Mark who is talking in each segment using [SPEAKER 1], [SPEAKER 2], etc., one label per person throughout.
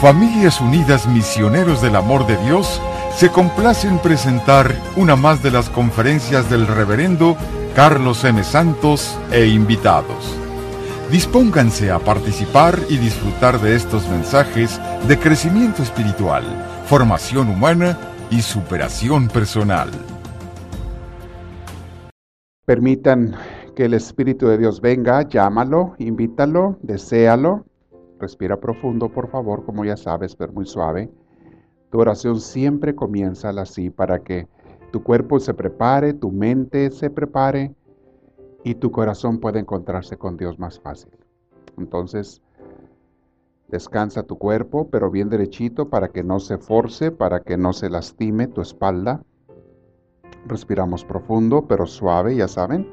[SPEAKER 1] Familias Unidas Misioneros del Amor de Dios se complace en presentar una más de las conferencias del reverendo Carlos M. Santos e invitados. Dispónganse a participar y disfrutar de estos mensajes de crecimiento espiritual, formación humana y superación personal.
[SPEAKER 2] Permitan que el Espíritu de Dios venga, llámalo, invítalo, deséalo, Respira profundo, por favor, como ya sabes, pero muy suave. Tu oración siempre comienza así para que tu cuerpo se prepare, tu mente se prepare y tu corazón pueda encontrarse con Dios más fácil. Entonces, descansa tu cuerpo, pero bien derechito para que no se force, para que no se lastime tu espalda. Respiramos profundo, pero suave, ya saben.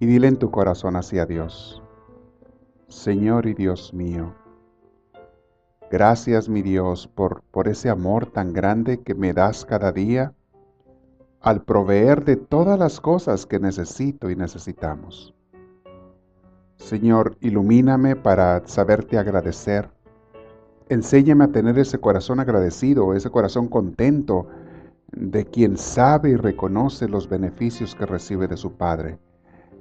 [SPEAKER 2] Y dile en tu corazón hacia Dios. Señor y Dios mío. Gracias, mi Dios, por, por ese amor tan grande que me das cada día al proveer de todas las cosas que necesito y necesitamos. Señor, ilumíname para saberte agradecer. Enséñame a tener ese corazón agradecido, ese corazón contento de quien sabe y reconoce los beneficios que recibe de su Padre,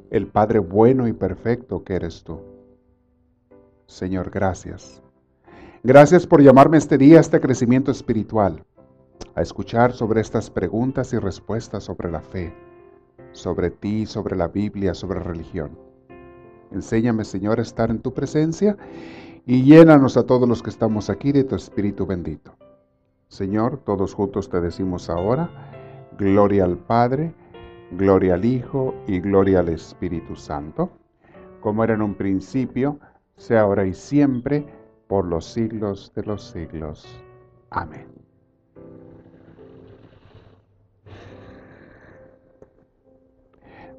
[SPEAKER 2] el Padre bueno y perfecto que eres tú. Señor, gracias. Gracias por llamarme este día a este crecimiento espiritual, a escuchar sobre estas preguntas y respuestas sobre la fe, sobre ti, sobre la Biblia, sobre religión. Enséñame, Señor, a estar en tu presencia y llénanos a todos los que estamos aquí de tu Espíritu bendito. Señor, todos juntos te decimos ahora, gloria al Padre, gloria al Hijo y gloria al Espíritu Santo, como era en un principio, sea ahora y siempre, por los siglos de los siglos. Amén.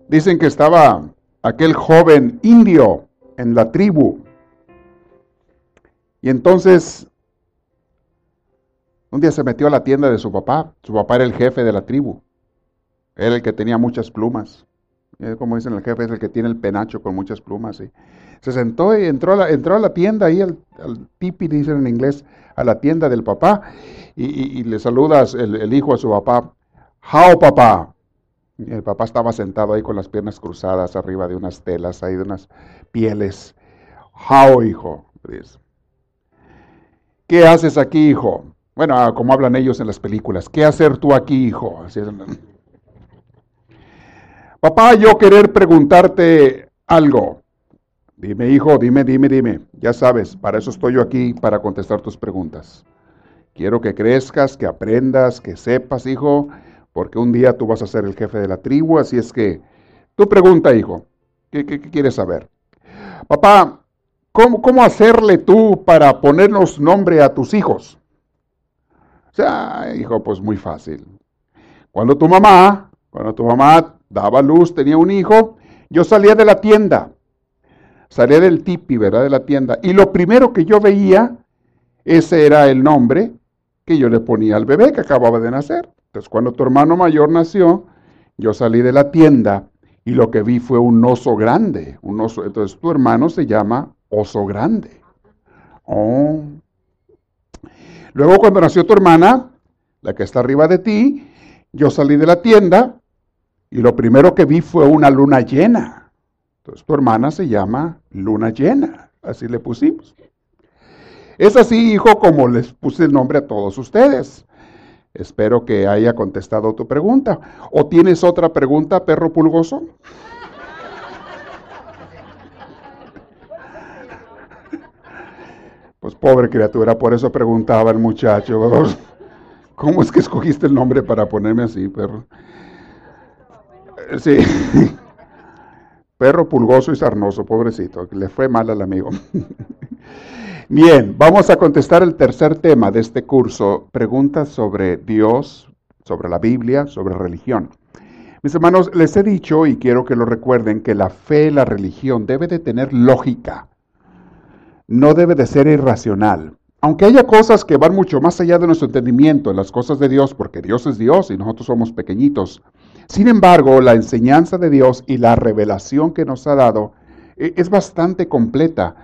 [SPEAKER 2] Dicen que estaba aquel joven indio en la tribu. Y entonces, un día se metió a la tienda de su papá. Su papá era el jefe de la tribu. Era el que tenía muchas plumas. Como dicen el jefe, es el que tiene el penacho con muchas plumas. Se sentó y entró a la, entró a la tienda ahí, al, tipi, dicen en inglés, a la tienda del papá, y, le saludas el, hijo a su papá, how papá. el papá estaba sentado ahí con las piernas cruzadas arriba de unas telas, ahí de unas pieles. How, hijo. ¿Qué haces aquí, hijo? Bueno, ah, como hablan ellos en las películas. ¿Qué hacer tú aquí, hijo? Así es. Papá, yo querer preguntarte algo. Dime, hijo, dime, dime, dime. Ya sabes, para eso estoy yo aquí, para contestar tus preguntas. Quiero que crezcas, que aprendas, que sepas, hijo, porque un día tú vas a ser el jefe de la tribu, así es que tu pregunta, hijo, ¿qué, quieres saber? Papá, ¿cómo, ¿cómo hacerle tú para ponernos nombre a tus hijos? O sea, hijo, pues muy fácil. Cuando tu mamá, cuando tu mamá daba luz, tenía un hijo, yo salía de la tienda, salía del tipi, ¿verdad? De la tienda, y lo primero que yo veía, ese era el nombre que yo le ponía al bebé que acababa de nacer. Entonces, cuando tu hermano mayor nació, yo salí de la tienda y lo que vi fue un oso grande, un oso. Entonces, tu hermano se llama oso grande. Oh. Luego, cuando nació tu hermana, la que está arriba de ti, yo salí de la tienda y lo primero que vi fue una luna llena. Entonces tu hermana se llama luna llena, así le pusimos. Es así, hijo, como les puse el nombre a todos ustedes. Espero que haya contestado tu pregunta. ¿O tienes otra pregunta, perro pulgoso? Pues pobre criatura, por eso preguntaba el muchacho. ¿Cómo es que escogiste el nombre para ponerme así, perro? Sí. Perro pulgoso y sarnoso, pobrecito. Le fue mal al amigo. Bien, vamos a contestar el tercer tema de este curso. Preguntas sobre Dios, sobre la Biblia, sobre religión. Mis hermanos, les he dicho y quiero que lo recuerden que la fe, la religión debe de tener lógica. No debe de ser irracional. Aunque haya cosas que van mucho más allá de nuestro entendimiento en las cosas de Dios, porque Dios es Dios y nosotros somos pequeñitos, sin embargo, la enseñanza de Dios y la revelación que nos ha dado eh, es bastante completa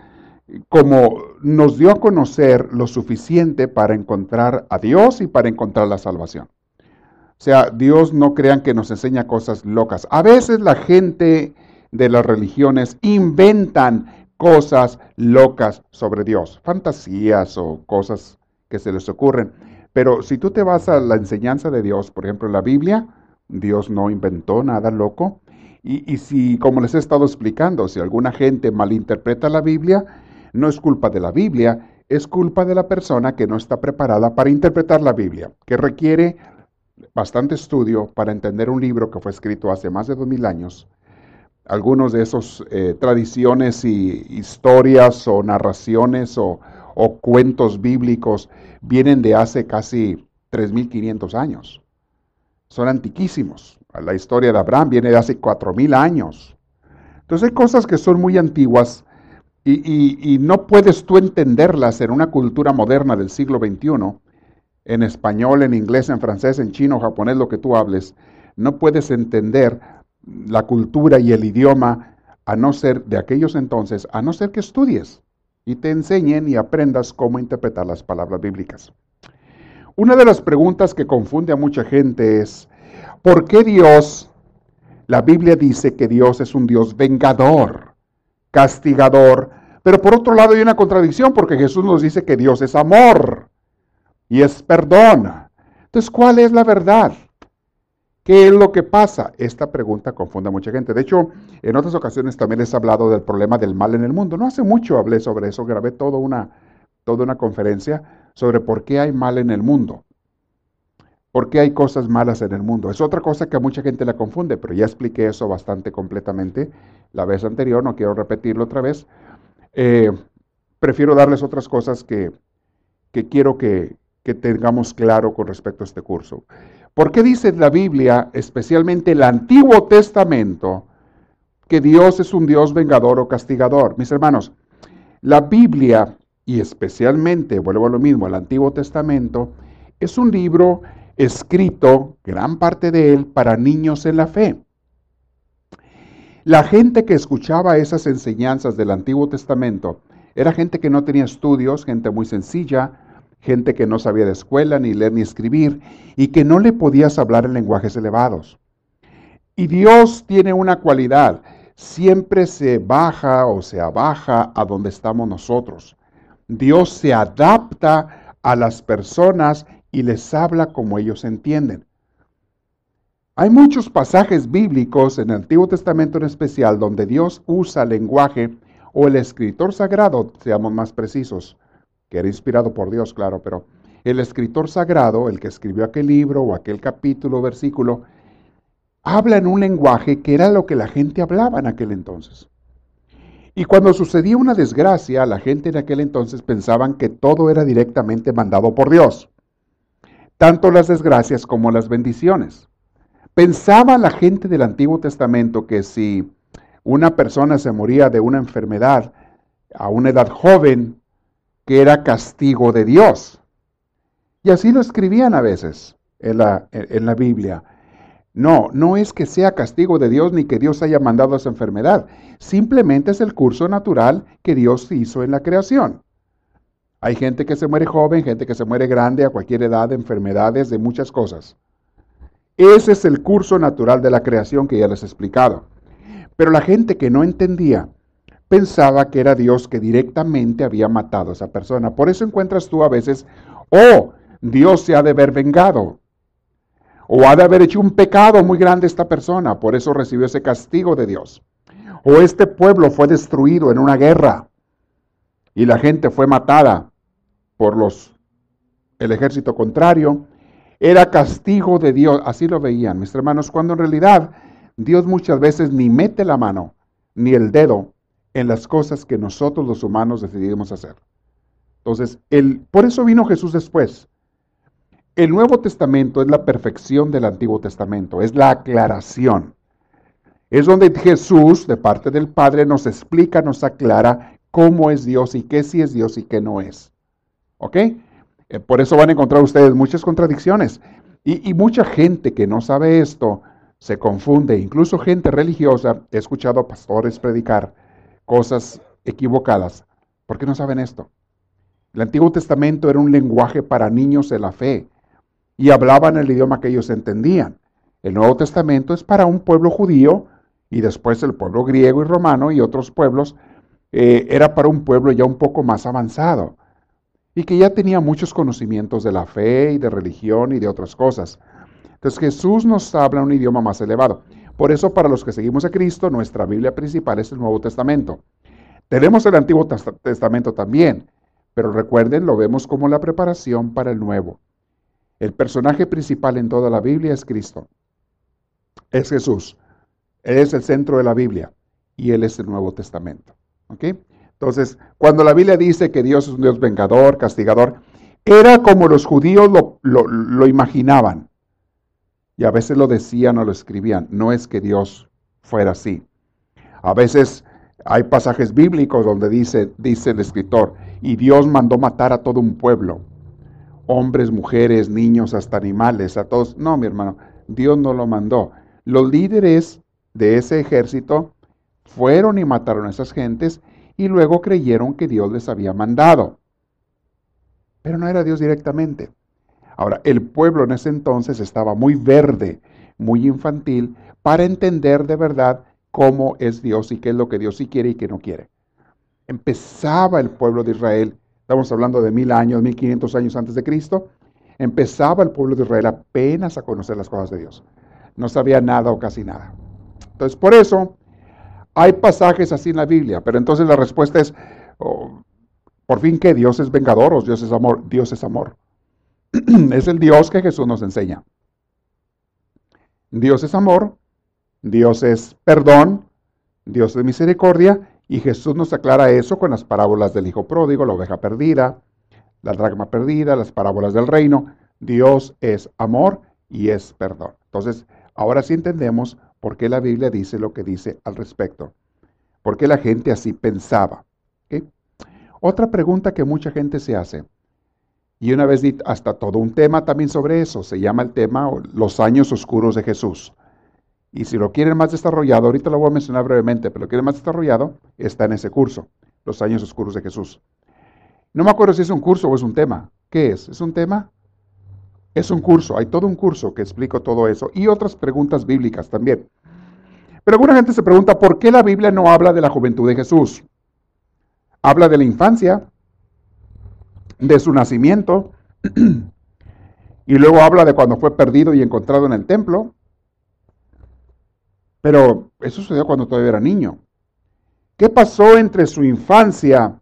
[SPEAKER 2] como nos dio a conocer lo suficiente para encontrar a Dios y para encontrar la salvación. O sea, Dios no crean que nos enseña cosas locas. A veces la gente de las religiones inventan cosas locas sobre Dios, fantasías o cosas que se les ocurren. Pero si tú te vas a la enseñanza de Dios, por ejemplo, la Biblia, Dios no inventó nada loco. Y, y si, como les he estado explicando, si alguna gente malinterpreta la Biblia, no es culpa de la Biblia, es culpa de la persona que no está preparada para interpretar la Biblia, que requiere bastante estudio para entender un libro que fue escrito hace más de dos mil años. Algunos de esos eh, tradiciones y historias o narraciones o, o cuentos bíblicos vienen de hace casi 3.500 años. Son antiquísimos. La historia de Abraham viene de hace 4.000 años. Entonces hay cosas que son muy antiguas y, no puedes tú entenderlas en una cultura moderna del siglo XXI, en español, en inglés, en francés, en chino, japonés, lo que tú hables. No puedes entender la cultura y el idioma a no ser de aquellos entonces, a no ser que estudies y te enseñen y aprendas cómo interpretar las palabras bíblicas. Una de las preguntas que confunde a mucha gente es, ¿por qué Dios, la Biblia dice que Dios es un Dios vengador? castigador. Pero por otro lado hay una contradicción porque Jesús nos dice que Dios es amor y es perdón. Entonces, ¿cuál es la verdad? ¿Qué es lo que pasa? Esta pregunta confunde a mucha gente. De hecho, en otras ocasiones también les he hablado del problema del mal en el mundo. No hace mucho hablé sobre eso, grabé toda una, toda una conferencia sobre por qué hay mal en el mundo. ¿Por qué hay cosas malas en el mundo? Es otra cosa que a mucha gente la confunde, pero ya expliqué eso bastante completamente la vez anterior, no quiero repetirlo otra vez. Eh, prefiero darles otras cosas que, quiero que, que tengamos claro con respecto a este curso. ¿Por qué dice la Biblia, especialmente el Antiguo Testamento, que Dios es un Dios vengador o castigador? Mis hermanos, la Biblia, y especialmente, vuelvo a lo mismo, el Antiguo Testamento, es un libro escrito, gran parte de él, para niños en la fe. La gente que escuchaba esas enseñanzas del Antiguo Testamento era gente que no tenía estudios, gente muy sencilla, gente que no sabía de escuela, ni leer ni escribir, y que no le podías hablar en lenguajes elevados. Y Dios tiene una cualidad, siempre se baja o se abaja a donde estamos nosotros. Dios se adapta a las personas y les habla como ellos entienden. Hay muchos pasajes bíblicos en el Antiguo Testamento en especial donde Dios usa lenguaje o el escritor sagrado, seamos más precisos, que era inspirado por Dios, claro, pero el escritor sagrado, el que escribió aquel libro o aquel capítulo, versículo, habla en un lenguaje que era lo que la gente hablaba en aquel entonces. Y cuando sucedía una desgracia, la gente en aquel entonces pensaban que todo era directamente mandado por Dios tanto las desgracias como las bendiciones. Pensaba la gente del Antiguo Testamento que si una persona se moría de una enfermedad a una edad joven, que era castigo de Dios. Y así lo escribían a veces en la, en la Biblia. No, no es que sea castigo de Dios ni que Dios haya mandado esa enfermedad. Simplemente es el curso natural que Dios hizo en la creación. Hay gente que se muere joven, gente que se muere grande, a cualquier edad, de enfermedades, de muchas cosas. Ese es el curso natural de la creación que ya les he explicado. Pero la gente que no entendía pensaba que era Dios que directamente había matado a esa persona. Por eso encuentras tú a veces, oh, Dios se ha de haber vengado. O ha de haber hecho un pecado muy grande esta persona, por eso recibió ese castigo de Dios. O este pueblo fue destruido en una guerra y la gente fue matada por los, el ejército contrario, era castigo de Dios. Así lo veían, mis hermanos, cuando en realidad Dios muchas veces ni mete la mano ni el dedo en las cosas que nosotros los humanos decidimos hacer. Entonces, el, por eso vino Jesús después. El Nuevo Testamento es la perfección del Antiguo Testamento, es la aclaración. Es donde Jesús, de parte del Padre, nos explica, nos aclara cómo es Dios y qué sí es Dios y qué no es. ¿Ok? Eh, por eso van a encontrar ustedes muchas contradicciones. Y, mucha gente que no sabe esto se confunde, incluso gente religiosa, he escuchado a pastores predicar cosas equivocadas ¿Por qué no saben esto? El Antiguo Testamento era un lenguaje para niños de la fe y hablaban el idioma que ellos entendían. El Nuevo Testamento es para un pueblo judío y después el pueblo griego y romano y otros pueblos. Eh, era para un pueblo ya un poco más avanzado y que ya tenía muchos conocimientos de la fe y de religión y de otras cosas. Entonces Jesús nos habla un idioma más elevado. Por eso para los que seguimos a Cristo, nuestra Biblia principal es el Nuevo Testamento. Tenemos el Antiguo Testamento también, pero recuerden, lo vemos como la preparación para el Nuevo. El personaje principal en toda la Biblia es Cristo. Es Jesús. Es el centro de la Biblia y Él es el Nuevo Testamento. Entonces, cuando la Biblia dice que Dios es un Dios vengador, castigador, era como los judíos lo, lo imaginaban. Y a veces lo decían o lo escribían. No es que Dios fuera así. A veces hay pasajes bíblicos donde dice, dice el escritor, y Dios mandó matar a todo un pueblo, hombres, mujeres, niños, hasta animales, a todos. No, mi hermano, Dios no lo mandó. Los líderes de ese ejército fueron y mataron a esas gentes y luego creyeron que Dios les había mandado. Pero no era Dios directamente. Ahora, el pueblo en ese entonces estaba muy verde, muy infantil, para entender de verdad cómo es Dios y qué es lo que Dios sí quiere y qué no quiere. Empezaba el pueblo de Israel, estamos hablando de mil años, mil quinientos años antes de Cristo, empezaba el pueblo de Israel apenas a conocer las cosas de Dios. No sabía nada o casi nada. Entonces, por eso hay pasajes así en la Biblia, pero entonces la respuesta es, oh, por fin que Dios es vengador o Dios es amor. Dios es amor. es el Dios que Jesús nos enseña. Dios es amor Dios es perdón, Dios es misericordia, y Jesús nos aclara eso con las parábolas del Hijo Pródigo, la oveja perdida, la dragma perdida, las parábolas del reino. Dios es amor y es perdón. Entonces, ahora sí entendemos por qué la Biblia dice lo que dice al respecto. ¿Por qué la gente así pensaba? Otra pregunta que mucha gente se hace, y una vez hasta todo un tema también sobre eso, se llama el tema los años oscuros de Jesús. Y si lo quieren más desarrollado, ahorita lo voy a mencionar brevemente, pero lo quieren más desarrollado, está en ese curso, Los años oscuros de Jesús. No me acuerdo si es un curso o es un tema. ¿Qué es? ¿Es un tema? Es un curso, hay todo un curso que explico todo eso y otras preguntas bíblicas también. Pero alguna gente se pregunta, ¿por qué la Biblia no habla de la juventud de Jesús? Habla de la infancia, de su nacimiento, y luego habla de cuando fue perdido y encontrado en el templo, pero eso sucedió cuando todavía era niño. ¿Qué pasó entre su infancia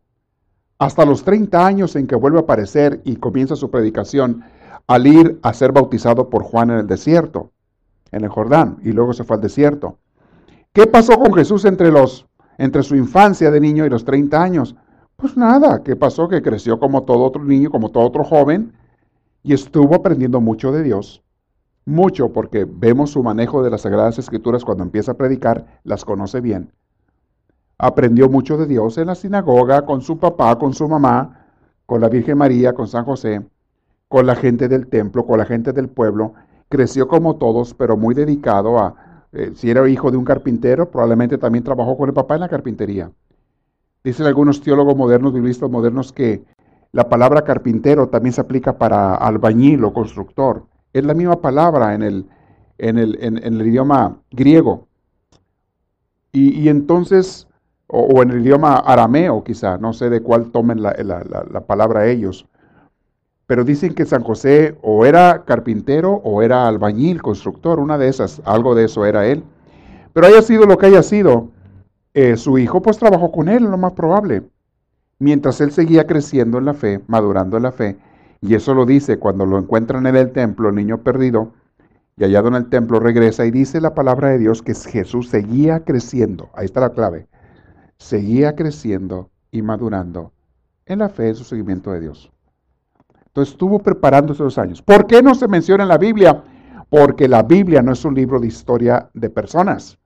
[SPEAKER 2] hasta los 30 años en que vuelve a aparecer y comienza su predicación al ir a ser bautizado por Juan en el desierto, en el Jordán, y luego se fue al desierto? ¿Qué pasó con Jesús entre, los, entre su infancia de niño y los 30 años? Pues nada, ¿qué pasó? Que creció como todo otro niño, como todo otro joven, y estuvo aprendiendo mucho de Dios mucho porque vemos su manejo de las Sagradas Escrituras cuando empieza a predicar, las conoce bien. Aprendió mucho de Dios en la sinagoga, con su papá, con su mamá, con la Virgen María, con San José, con la gente del templo, con la gente del pueblo. Creció como todos, pero muy dedicado a, eh, si era hijo de un carpintero, probablemente también trabajó con el papá en la carpintería. Dicen algunos teólogos modernos, biblistas modernos, que la palabra carpintero también se aplica para albañil o constructor. Es la misma palabra en el, en el, en, el idioma griego. Y, entonces, o, en el idioma arameo quizá, no sé de cuál tomen la, la, palabra ellos. Pero dicen que San José o era carpintero o era albañil, constructor, una de esas, algo de eso era él. Pero haya sido lo que haya sido, eh, su hijo pues trabajó con él, lo más probable. Mientras él seguía creciendo en la fe, madurando en la fe, y eso lo dice cuando lo encuentran en el templo, niño perdido, y hallado en el templo regresa y dice la palabra de Dios que Jesús seguía creciendo. Ahí está la clave. Seguía creciendo y madurando en la fe, en su seguimiento de Dios. Entonces estuvo preparando esos años. ¿Por qué no se menciona en la Biblia? Porque la Biblia no es un libro de historia de personas.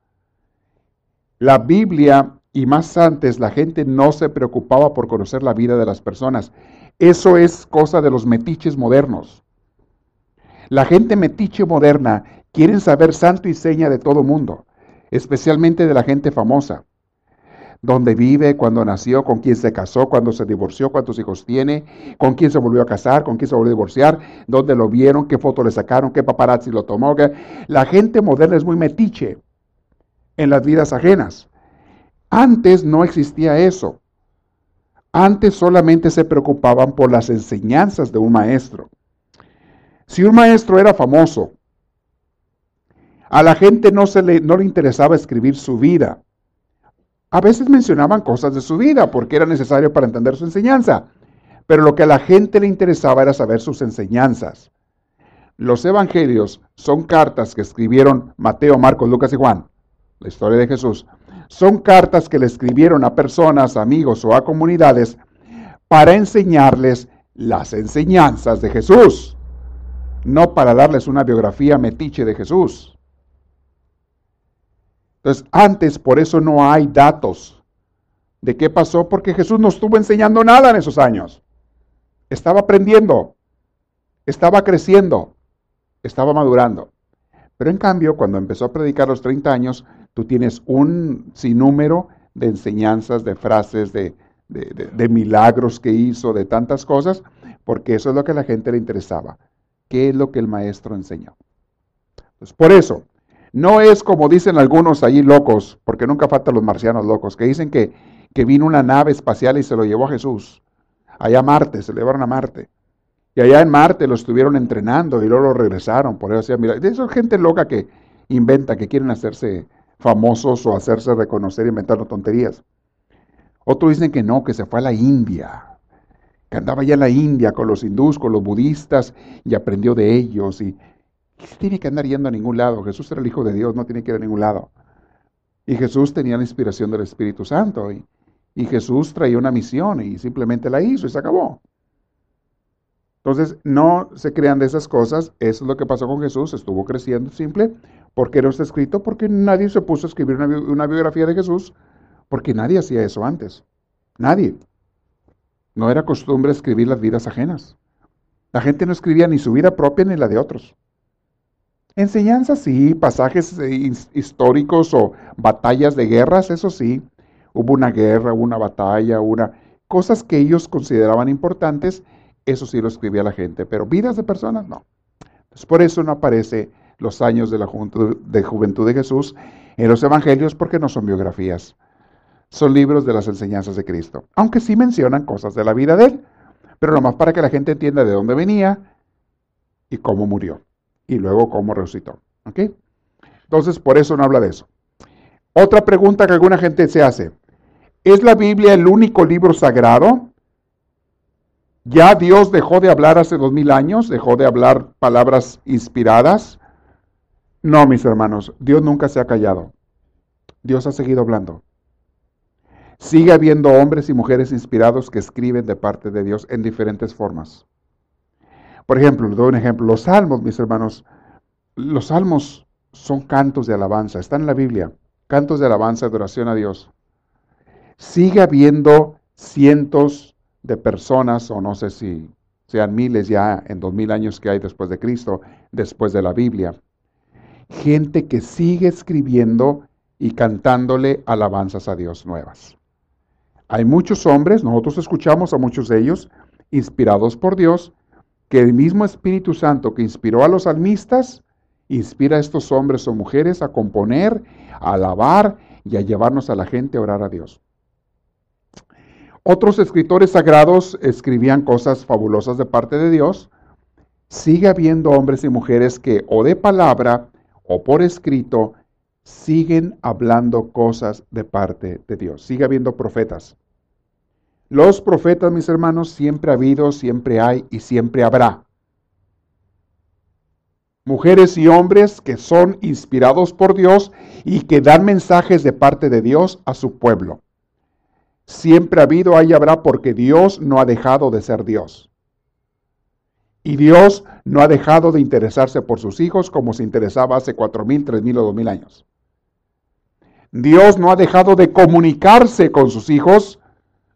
[SPEAKER 2] La Biblia y más antes la gente no se preocupaba por conocer la vida de las personas. Eso es cosa de los metiches modernos. La gente metiche moderna quiere saber santo y seña de todo mundo, especialmente de la gente famosa. dónde vive, cuándo nació, con quién se casó, cuándo se divorció, cuántos hijos tiene, con quién se volvió a casar, con quién se volvió a divorciar, dónde lo vieron, qué foto le sacaron, qué paparazzi lo tomó. La gente moderna es muy metiche en las vidas ajenas. Antes no existía eso. Antes solamente se preocupaban por las enseñanzas de un maestro. Si un maestro era famoso, a la gente no, se le, no le interesaba escribir su vida. A veces mencionaban cosas de su vida porque era necesario para entender su enseñanza, pero lo que a la gente le interesaba era saber sus enseñanzas. Los evangelios son cartas que escribieron Mateo, Marcos, Lucas y Juan, la historia de Jesús. Son cartas que le escribieron a personas, amigos o a comunidades para enseñarles las enseñanzas de Jesús, no para darles una biografía metiche de Jesús. Entonces, antes por eso no hay datos de qué pasó, porque Jesús no estuvo enseñando nada en esos años. Estaba aprendiendo, estaba creciendo, estaba madurando. Pero en cambio, cuando empezó a predicar los 30 años, tú tienes un sinnúmero de enseñanzas, de frases, de, de, milagros que hizo, de tantas cosas, porque eso es lo que a la gente le interesaba. ¿Qué es lo que el maestro enseñó? Pues por eso, no es como dicen algunos allí locos, porque nunca faltan los marcianos locos, que dicen que, que vino una nave espacial y se lo llevó a Jesús. Allá a Marte, se lo llevaron a Marte. Y allá en Marte lo estuvieron entrenando y luego lo regresaron. Por eso decía, mira, eso es gente loca que inventa, que quieren hacerse famosos o hacerse reconocer inventando tonterías. Otros dicen que no, que se fue a la India, que andaba allá en la India con los hindús, con los budistas y aprendió de ellos y tiene que andar yendo a ningún lado. Jesús era el Hijo de Dios, no tiene que ir a ningún lado. Y Jesús tenía la inspiración del Espíritu Santo. Y, y Jesús traía una misión y simplemente la hizo y se acabó. Entonces, no se crean de esas cosas. Eso es lo que pasó con Jesús. Estuvo creciendo simple. ¿Por qué no está escrito? Porque nadie se puso a escribir una, biografía de Jesús. Porque nadie hacía eso antes. Nadie. No era costumbre escribir las vidas ajenas. La gente no escribía ni su vida propia ni la de otros. Enseñanzas sí, pasajes eh, históricos o batallas de guerras, eso sí. Hubo una guerra, una batalla, una cosas que ellos consideraban importantes, eso sí lo escribía la gente, pero vidas de personas no. Por eso no aparece los años de la juventud de, Jesús en los evangelios porque no son biografías. Son libros de las enseñanzas de Cristo, aunque sí mencionan cosas de la vida de él, pero nomás para que la gente entienda de dónde venía y cómo murió y luego cómo resucitó. ¿Ok? Entonces, por eso no habla de eso. Otra pregunta que alguna gente se hace. ¿Es la Biblia el único libro sagrado? ¿Ya Dios dejó de hablar hace dos mil años? ¿Dejó de hablar palabras inspiradas? No, mis hermanos, Dios nunca se ha callado. Dios ha seguido hablando. Sigue habiendo hombres y mujeres inspirados que escriben de parte de Dios en diferentes formas. Por ejemplo, les doy un ejemplo. Los salmos, mis hermanos, los salmos son cantos de alabanza, están en la Biblia, cantos de alabanza, adoración a Dios. Sigue habiendo cientos de personas, o no sé si sean miles ya en dos mil años que hay después de Cristo, después de la Biblia. Gente que sigue escribiendo y cantándole alabanzas a Dios nuevas. Hay muchos hombres, nosotros escuchamos a muchos de ellos, inspirados por Dios, que el mismo Espíritu Santo que inspiró a los salmistas, inspira a estos hombres o mujeres a componer, a alabar y a llevarnos a la gente a orar a Dios. Otros escritores sagrados escribían cosas fabulosas de parte de Dios. Sigue habiendo hombres y mujeres que o de palabra o por escrito siguen hablando cosas de parte de Dios. Sigue habiendo profetas. Los profetas, mis hermanos, siempre ha habido, siempre hay y siempre habrá. Mujeres y hombres que son inspirados por Dios y que dan mensajes de parte de Dios a su pueblo. Siempre ha habido, hay y habrá, porque Dios no ha dejado de ser Dios. Y Dios no ha dejado de interesarse por sus hijos como se interesaba hace cuatro mil, tres mil o dos mil años. Dios no ha dejado de comunicarse con sus hijos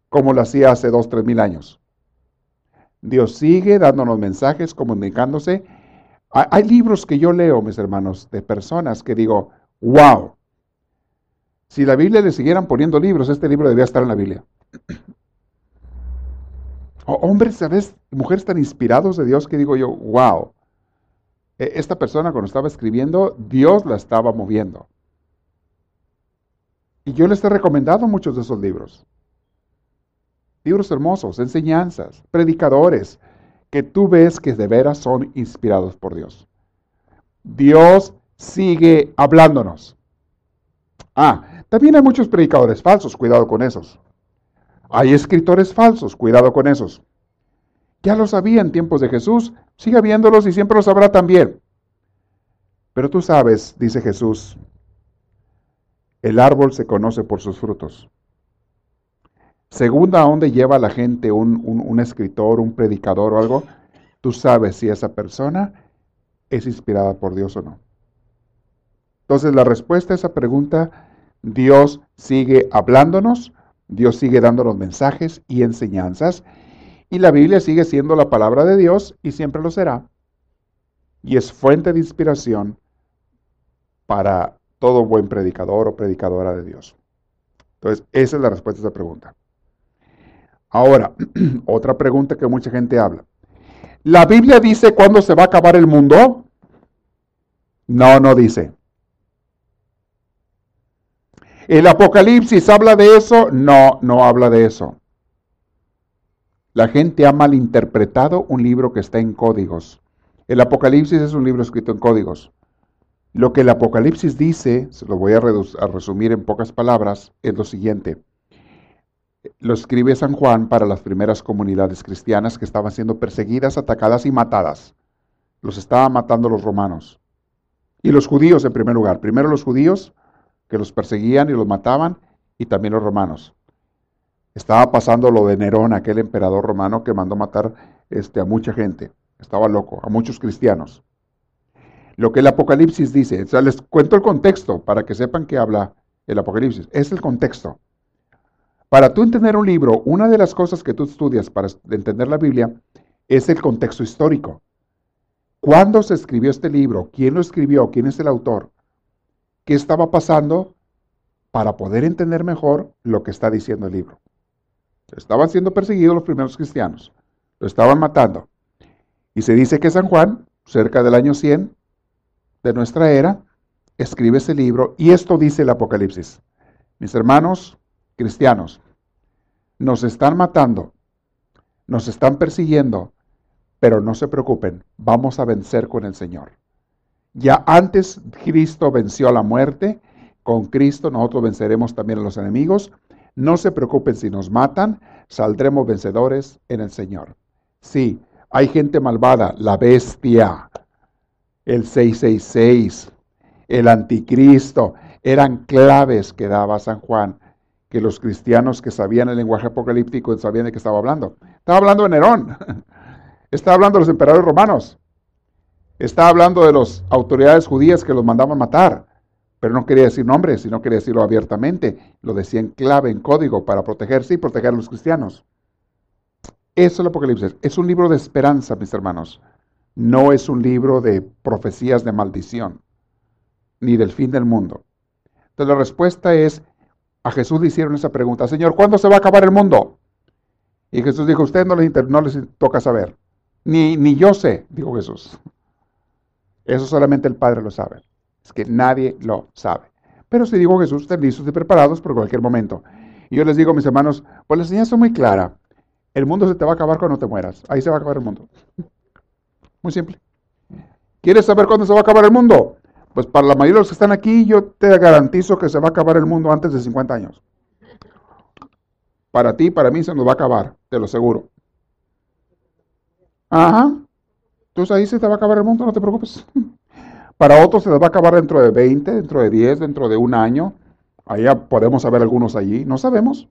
[SPEAKER 2] como lo hacía hace dos, tres mil años. Dios sigue dándonos mensajes, comunicándose. Hay libros que yo leo, mis hermanos, de personas que digo, wow, Si la Biblia le siguieran poniendo libros, este libro debería estar en la Biblia. Hombres, ¿sabes? Mujeres tan inspirados de Dios que digo yo, wow. E, esta persona cuando estaba escribiendo, Dios la estaba moviendo. Y yo les he recomendado muchos de esos libros. Libros hermosos, enseñanzas, predicadores, que tú ves que de veras son inspirados por Dios. Dios sigue hablándonos. Ah, también hay muchos predicadores falsos, cuidado con esos. Hay escritores falsos, cuidado con esos. Ya lo sabía en tiempos de Jesús, sigue viéndolos y siempre lo sabrá también. Pero tú sabes, dice Jesús, el árbol se conoce por sus frutos. Según a dónde lleva la gente un, un escritor, un predicador o algo, tú sabes si esa persona es inspirada por Dios o no. Entonces la respuesta a esa pregunta, Dios sigue hablándonos, Dios sigue dándonos mensajes y enseñanzas, y la Biblia sigue siendo la palabra de Dios y siempre lo será. Y es fuente de inspiración para todo buen predicador o predicadora de Dios. Entonces, esa es la respuesta a esa pregunta. Ahora, otra pregunta que mucha gente habla. ¿La Biblia dice cuándo se va a acabar el mundo? No, no dice. ¿El Apocalipsis habla de eso? No, no habla de eso. La gente ha malinterpretado un libro que está en códigos. El Apocalipsis es un libro escrito en códigos. Lo que el Apocalipsis dice, se lo voy a, a resumir en pocas palabras, es lo siguiente lo escribe San Juan para las primeras comunidades cristianas que estaban siendo perseguidas, atacadas y matadas. Los estaban matando los romanos. Y los judíos en primer lugar. Primero los judíos, que los perseguían y los mataban, y también los romanos. Estaba pasando lo de Nerón, aquel emperador romano que mandó matar este, a mucha gente. Estaba loco, a muchos cristianos. Lo que el Apocalipsis dice, les cuento el contexto para que sepan que habla el Apocalipsis. Es el contexto. Para tú entender un libro, una de las cosas que tú estudias para entender la Biblia es el contexto histórico. ¿Cuándo se escribió este libro? ¿Quién lo escribió? ¿Quién es el autor? ¿Qué estaba pasando? Para poder entender mejor lo que está diciendo el libro. Estaban siendo perseguidos los primeros cristianos. Lo estaban matando. Y se dice que San Juan, cerca del año 100 de nuestra era, escribe ese libro y esto dice el Apocalipsis. Mis hermanos, cristianos, nos están matando, nos están persiguiendo, pero no se preocupen, vamos a vencer con el Señor. Ya antes Cristo venció a la muerte, con Cristo nosotros venceremos también a los enemigos. No se preocupen si nos matan, saldremos vencedores en el Señor. Sí, hay gente malvada, la bestia, el 666, el anticristo, eran claves que daba San Juan que los cristianos que sabían el lenguaje apocalíptico sabían de qué estaba hablando. Estaba hablando de Nerón, estaba hablando de los emperadores romanos, estaba hablando de las autoridades judías que los mandaban matar, pero no quería decir nombres, sino quería decirlo abiertamente, lo decía en clave, en código, para protegerse y proteger a los cristianos. Eso es el Apocalipsis. Es un libro de esperanza, mis hermanos. No es un libro de profecías de maldición, ni del fin del mundo. Entonces la respuesta es, a Jesús le hicieron esa pregunta, Señor, ¿cuándo se va a acabar el mundo? Y Jesús dijo, usted no les, no les toca saber. Ni, ni yo sé, dijo Jesús. Eso solamente el Padre lo sabe. Es que nadie lo sabe. Pero si digo Jesús, estén listos y preparados por cualquier momento. Y yo les digo, mis hermanos, pues la enseñanza es muy clara. El mundo se te va a acabar cuando te mueras. Ahí se va a acabar el mundo. Muy simple. ¿Quieres saber cuándo se va a acabar el mundo? Pues para la mayoría de los que están aquí, yo te garantizo que se va a acabar el mundo antes de 50 años. Para ti, para mí, se nos va a acabar, te lo aseguro. Ajá. Entonces ahí se te va a acabar el mundo, no te preocupes. Para otros se les va a acabar dentro de 20, dentro de 10, dentro de un año. Ahí podemos saber algunos allí, no sabemos.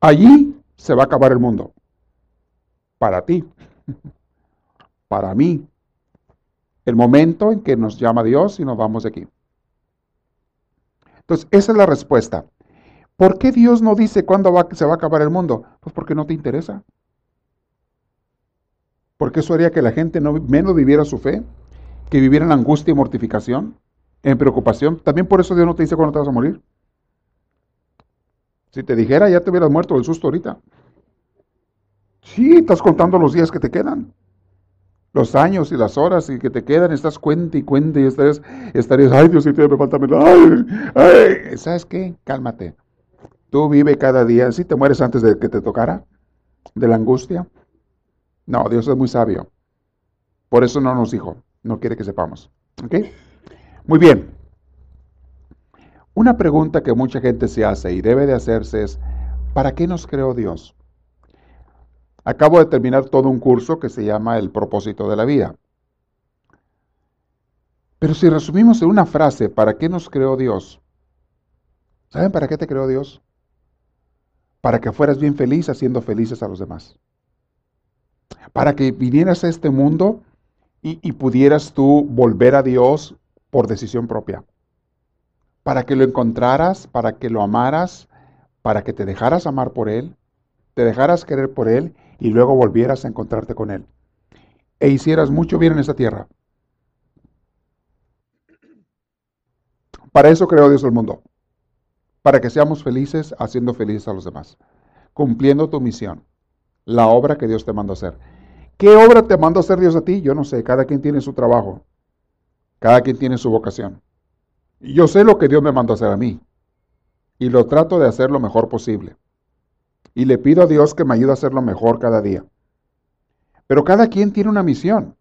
[SPEAKER 2] Allí se va a acabar el mundo. Para ti. Para mí el momento en que nos llama Dios y nos vamos de aquí. Entonces, esa es la respuesta. ¿Por qué Dios no dice cuándo se va a acabar el mundo? Pues porque no te interesa. Porque eso haría que la gente no, menos viviera su fe, que viviera en angustia y mortificación, en preocupación. También por eso Dios no te dice cuándo te vas a morir. Si te dijera, ya te hubieras muerto del susto ahorita. Sí, estás contando los días que te quedan. Los años y las horas y que te quedan, estás cuenta y cuenta y estarías, estarías ay Dios, me falta. Ay, ay. ¿Sabes qué? Cálmate. Tú vive cada día. Si te mueres antes de que te tocara, de la angustia. No, Dios es muy sabio. Por eso no nos dijo. No quiere que sepamos. ¿Ok? Muy bien. Una pregunta que mucha gente se hace y debe de hacerse es, ¿para qué nos creó Dios? Acabo de terminar todo un curso que se llama El propósito de la vida. Pero si resumimos en una frase, ¿para qué nos creó Dios? ¿Saben para qué te creó Dios? Para que fueras bien feliz haciendo felices a los demás. Para que vinieras a este mundo y, pudieras tú volver a Dios por decisión propia para que lo encontraras, para que lo amaras, para que te dejaras amar por Él, te dejaras querer por Él y luego volvieras a encontrarte con Él. E hicieras mucho bien en esta tierra. Para eso creó Dios el mundo. Para que seamos felices haciendo felices a los demás. Cumpliendo tu misión. La obra que Dios te mandó hacer. ¿Qué obra te mandó hacer Dios a ti? Yo no sé. Cada quien tiene su trabajo. Cada quien tiene su vocación. Yo sé lo que Dios me mandó hacer a mí y lo trato de hacer lo mejor posible. Y le pido a Dios que me ayude a hacerlo mejor cada día. Pero cada quien tiene una misión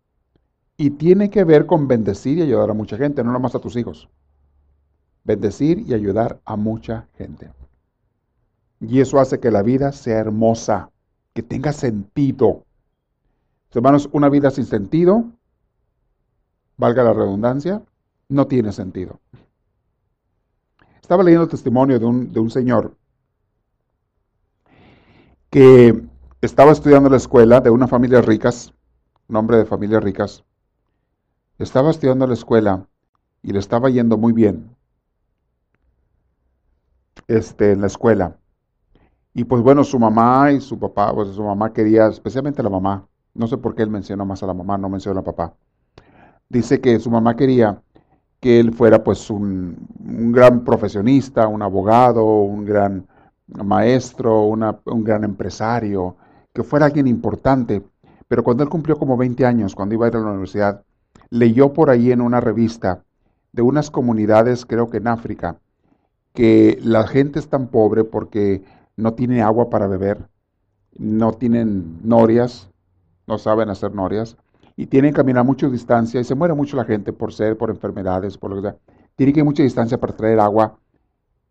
[SPEAKER 2] y tiene que ver con bendecir y ayudar a mucha gente, no nomás a tus hijos. Bendecir y ayudar a mucha gente. Y eso hace que la vida sea hermosa, que tenga sentido. Hermanos, una vida sin sentido, valga la redundancia, no tiene sentido. Estaba leyendo el testimonio de un, de un señor que estaba estudiando en la escuela de una familia ricas, nombre de familias ricas. Estaba estudiando en la escuela y le estaba yendo muy bien este, en la escuela. Y pues bueno, su mamá y su papá, pues su mamá quería, especialmente la mamá, no sé por qué él mencionó más a la mamá, no mencionó al papá. Dice que su mamá quería que él fuera pues un, gran profesionista, un abogado, un gran maestro, un gran empresario, que fuera alguien importante. Pero cuando él cumplió como 20 años, cuando iba a ir a la universidad, leyó por ahí en una revista de unas comunidades, creo que en África, que la gente es tan pobre porque no tiene agua para beber, no tienen norias, no saben hacer norias, y tienen que caminar mucha distancia y se muere mucho la gente por sed, por enfermedades, por lo que sea. Tienen que ir mucha distancia para traer agua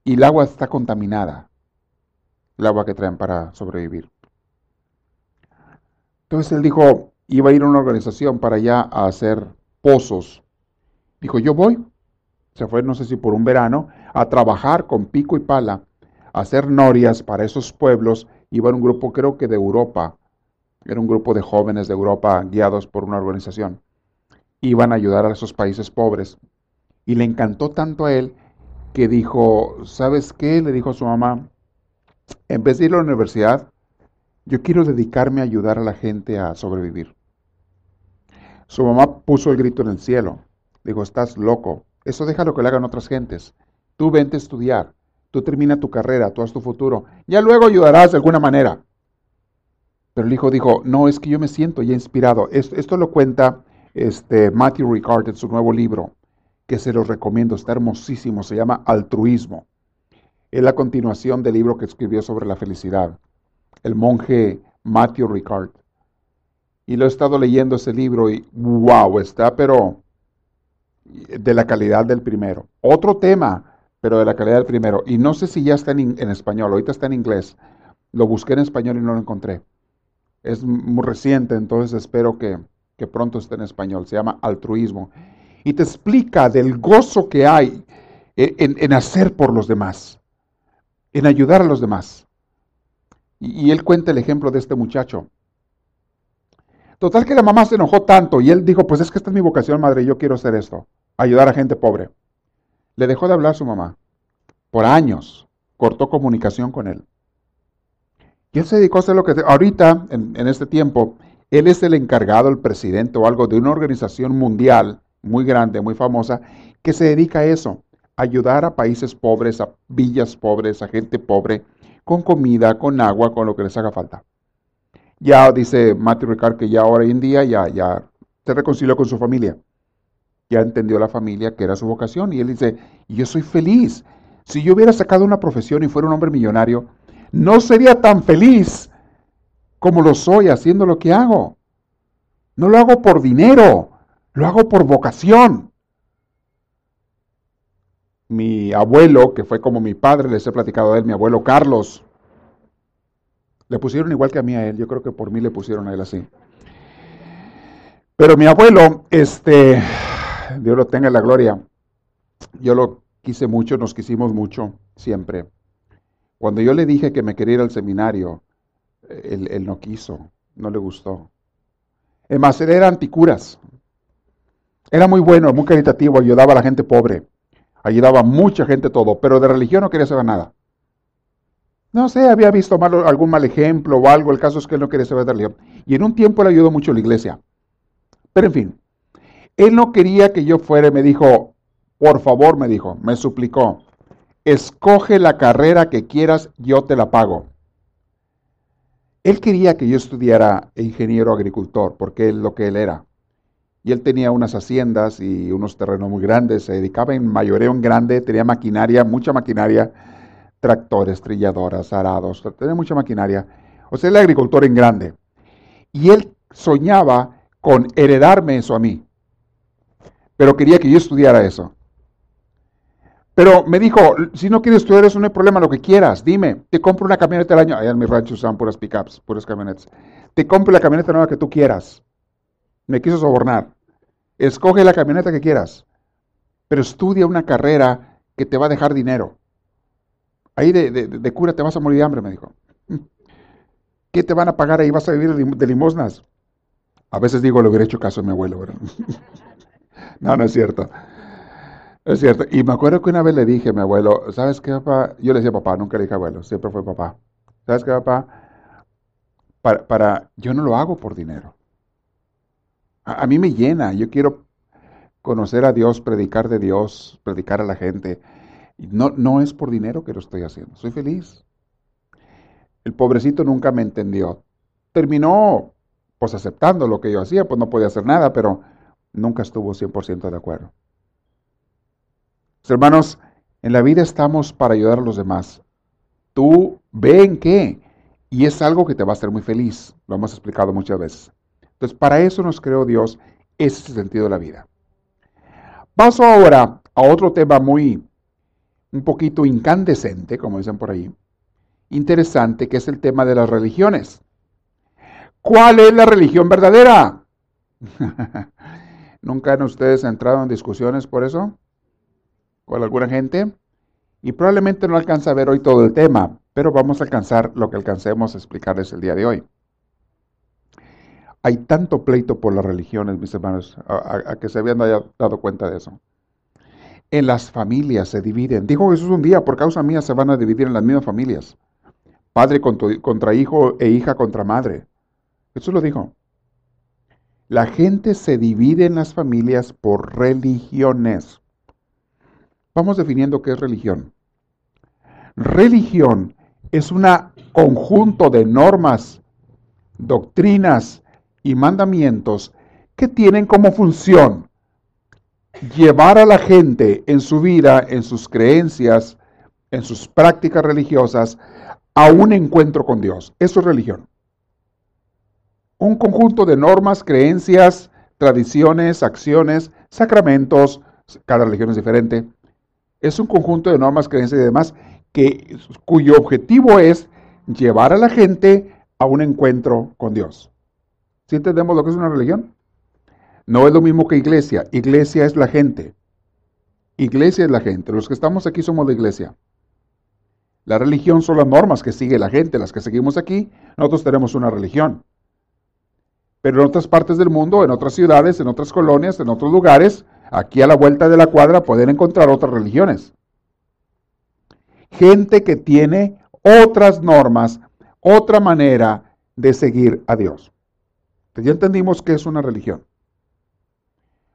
[SPEAKER 2] y el agua está contaminada, el agua que traen para sobrevivir. Entonces él dijo, iba a ir a una organización para allá a hacer pozos. Dijo, yo voy. Se fue, no sé si por un verano, a trabajar con pico y pala, hacer norias para esos pueblos. Iba un grupo, creo que de Europa, era un grupo de jóvenes de Europa guiados por una organización. Iban a ayudar a esos países pobres. Y le encantó tanto a él que dijo, ¿sabes qué? Le dijo a su mamá, en vez de ir a la universidad, yo quiero dedicarme a ayudar a la gente a sobrevivir. Su mamá puso el grito en el cielo. Dijo, estás loco. Eso déjalo que lo hagan otras gentes. Tú vente a estudiar. Tú termina tu carrera, tú haz tu futuro. Ya luego ayudarás de alguna manera. Pero el hijo dijo, no, es que yo me siento ya inspirado. Esto, lo cuenta este, Matthew Ricard en su nuevo libro, que se los recomiendo, está hermosísimo, se llama Altruismo. Es la continuación del libro que escribió sobre la felicidad, el monje Matthew Ricard. Y lo he estado leyendo ese libro y wow, está pero de la calidad del primero. Otro tema, pero de la calidad del primero. Y no sé si ya está en, en español, ahorita está en inglés. Lo busqué en español y no lo encontré es muy reciente, entonces espero que, pronto esté en español. Se llama Altruismo. Y te explica del gozo que hay en, hacer por los demás, en ayudar a los demás. Y, y él cuenta el ejemplo de este muchacho. Total que la mamá se enojó tanto y él dijo, pues es que esta es mi vocación, madre, yo quiero hacer esto, ayudar a gente pobre. Le dejó de hablar su mamá. Por años cortó comunicación con él. Y él se dedicó a hacer lo que... Ahorita, en, este tiempo, él es el encargado, el presidente o algo de una organización mundial muy grande, muy famosa, que se dedica a eso, ayudar a países pobres, a villas pobres, a gente pobre, con comida, con agua, con lo que les haga falta. Ya dice Matthew Ricard que ya hoy en día ya, ya se reconcilió con su familia. Ya entendió la familia que era su vocación y él dice, yo soy feliz. Si yo hubiera sacado una profesión y fuera un hombre millonario, no sería tan feliz como lo soy haciendo lo que hago. No lo hago por dinero, lo hago por vocación. Mi abuelo, que fue como mi padre, les he platicado de él, mi abuelo Carlos, le pusieron igual que a mí a él, yo creo que por mí le pusieron a él así. Pero mi abuelo, este, Dios lo tenga en la gloria, yo lo quise mucho, nos quisimos mucho, siempre. Cuando yo le dije que me quería ir al seminario, él, él no quiso, no le gustó. Además, él era anticuras. Era muy bueno, muy caritativo, ayudaba a la gente pobre, ayudaba a mucha gente todo, pero de religión no quería saber nada. No sé, había visto algún mal ejemplo o algo, el caso es que él no quería saber de religión. Y en un tiempo le ayudó mucho la iglesia. Pero en fin, él no quería que yo fuera, me dijo, por favor, me dijo, me suplicó, escoge la carrera que quieras, yo te la pago. Él quería que yo estudiara ingeniero agricultor, porque es lo que él era. Y él tenía unas haciendas y unos terrenos muy grandes, se dedicaba en mayoreo en grande, tenía maquinaria, mucha maquinaria, tractores, trilladoras, arados, tenía mucha maquinaria. O sea, el agricultor en grande. Y él soñaba con heredarme eso a mí. Pero quería que yo estudiara eso. Pero me dijo, si no quieres estudiar eso no hay problema, lo que quieras, dime, te compro una camioneta al año. Allá en mi rancho usaban puras pickups, puras camionetas. Te compro la camioneta nueva que tú quieras. Me quiso sobornar. Escoge la camioneta que quieras, pero estudia una carrera que te va a dejar dinero. Ahí de, cura te vas a morir de hambre, me dijo. ¿Qué te van a pagar ahí? ¿Vas a vivir de limosnas? A veces digo, le hubiera hecho caso a mi abuelo, ¿verdad? no, no es cierto. Es cierto. Y me acuerdo que una vez le dije a mi abuelo, ¿sabes qué, papá? Yo le decía papá, nunca le dije abuelo, siempre fue papá. ¿Sabes qué, papá? Para, para, yo no lo hago por dinero. A, mí me llena, yo quiero conocer a Dios, predicar de Dios, predicar a la gente. No, no es por dinero que lo estoy haciendo, soy feliz. El pobrecito nunca me entendió. Terminó pues aceptando lo que yo hacía, pues no podía hacer nada, pero nunca estuvo 100% de acuerdo. hermanos, en la vida estamos para ayudar a los demás. Tú ven qué, y es algo que te va a hacer muy feliz, lo hemos explicado muchas veces. Entonces, para eso nos creó Dios, ese es el sentido de la vida. Paso ahora a otro tema muy un poquito incandescente, como dicen por ahí, interesante, que es el tema de las religiones. ¿Cuál es la religión verdadera? ¿Nunca han ustedes entrado en discusiones por eso? ¿Con alguna gente? Y probablemente no alcanza a ver hoy todo el tema, pero vamos a alcanzar lo que alcancemos a explicarles el día de hoy. Hay tanto pleito por las religiones, mis hermanos, a, que se habían dado cuenta de eso en las familias se dividen. Dijo Jesús un día, por causa mía se van a dividir en las mismas familias. Padre contra hijo e hija contra madre. Eso lo dijo. La gente se divide en las familias por religiones. Vamos definiendo qué es religión. Religión es un conjunto de normas, doctrinas y mandamientos que tienen como función llevar a la gente en su vida, en sus creencias, en sus prácticas religiosas, a un encuentro con Dios. Eso es religión. Un conjunto de normas, creencias, tradiciones, acciones, sacramentos, cada religión es diferente. Es un conjunto de normas, creencias y demás que, cuyo objetivo es llevar a la gente a un encuentro con Dios. ¿Sí entendemos lo que es una religión? No es lo mismo que iglesia. Iglesia es la gente. Iglesia es la gente. Los que estamos aquí somos la iglesia. La religión son las normas que sigue la gente, las que seguimos aquí. Nosotros tenemos una religión. Pero en otras partes del mundo, en otras ciudades, en otras colonias, en otros lugares, aquí a la vuelta de la cuadra pueden encontrar otras religiones. Gente que tiene otras normas, otra manera de seguir a Dios. ya entendimos que es una religión.